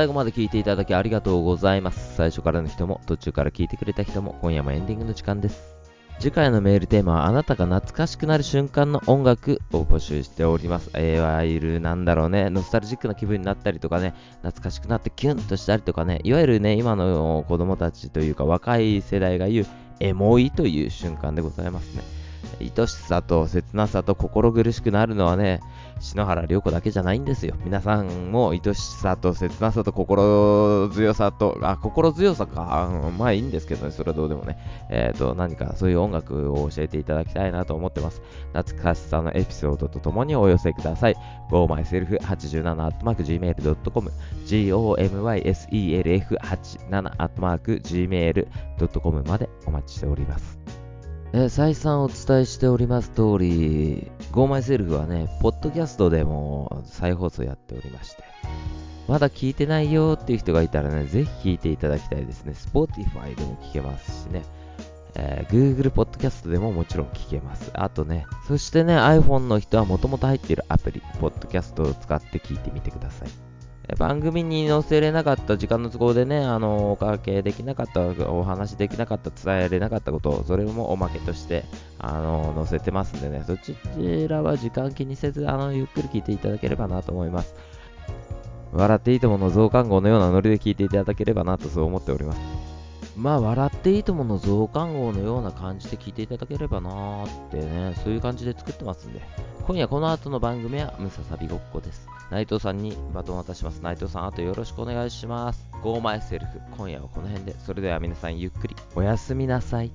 最後まで聞いていただきありがとうございます。最初からの人も、途中から聞いてくれた人も、今夜もエンディングの時間です。次回のメールテーマは、あなたが懐かしくなる瞬間の音楽を募集しております。いわゆる、なんだろうね、ノスタルジックな気分になったりとかね、懐かしくなってキュンとしたりとかね、いわゆるね、今の子供たちというか若い世代が言う、エモいという瞬間でございますね。愛しさと切なさと心苦しくなるのはね、篠原涼子だけじゃないんですよ。皆さんも愛しさと切なさと心強さと、あ、心強さか。まあいいんですけどね、それはどうでもね。えっ、と、何かそういう音楽を教えていただきたいなと思ってます。懐かしさのエピソードとともにお寄せください。gomyself87-gmail.com gomyself87-gmail.com までお待ちしております。え再三お伝えしております通り、GoMySelf はね、ポッドキャストでも再放送やっておりまして、まだ聞いてないよっていう人がいたらね、ぜひ聞いていただきたいですね。Spotify でも聞けますしね、えー Google ポッドキャストでももちろん聞けます。あとね、そしてね、iPhone の人はもともと入っているアプリ、ポッドキャストを使って聞いてみてください。番組に載せれなかった時間の都合でね、あのおかけできなかった、お話できなかった、伝えれなかったこと、それもおまけとして、あの載せてますんでね、そちらは時間気にせず、あのゆっくり聞いていただければなと思います。笑っていいともの増刊号のようなノリで聞いていただければなとそう思っております。まあ、笑っていいともの増刊号のような感じで聞いていただければなーってね、そういう感じで作ってますんで、今夜この後の番組はムササビごっこです。内藤さんにバトンを渡します。内藤さん、あとよろしくお願いします。Go My Self、今夜はこの辺で、それでは皆さんゆっくりおやすみなさい。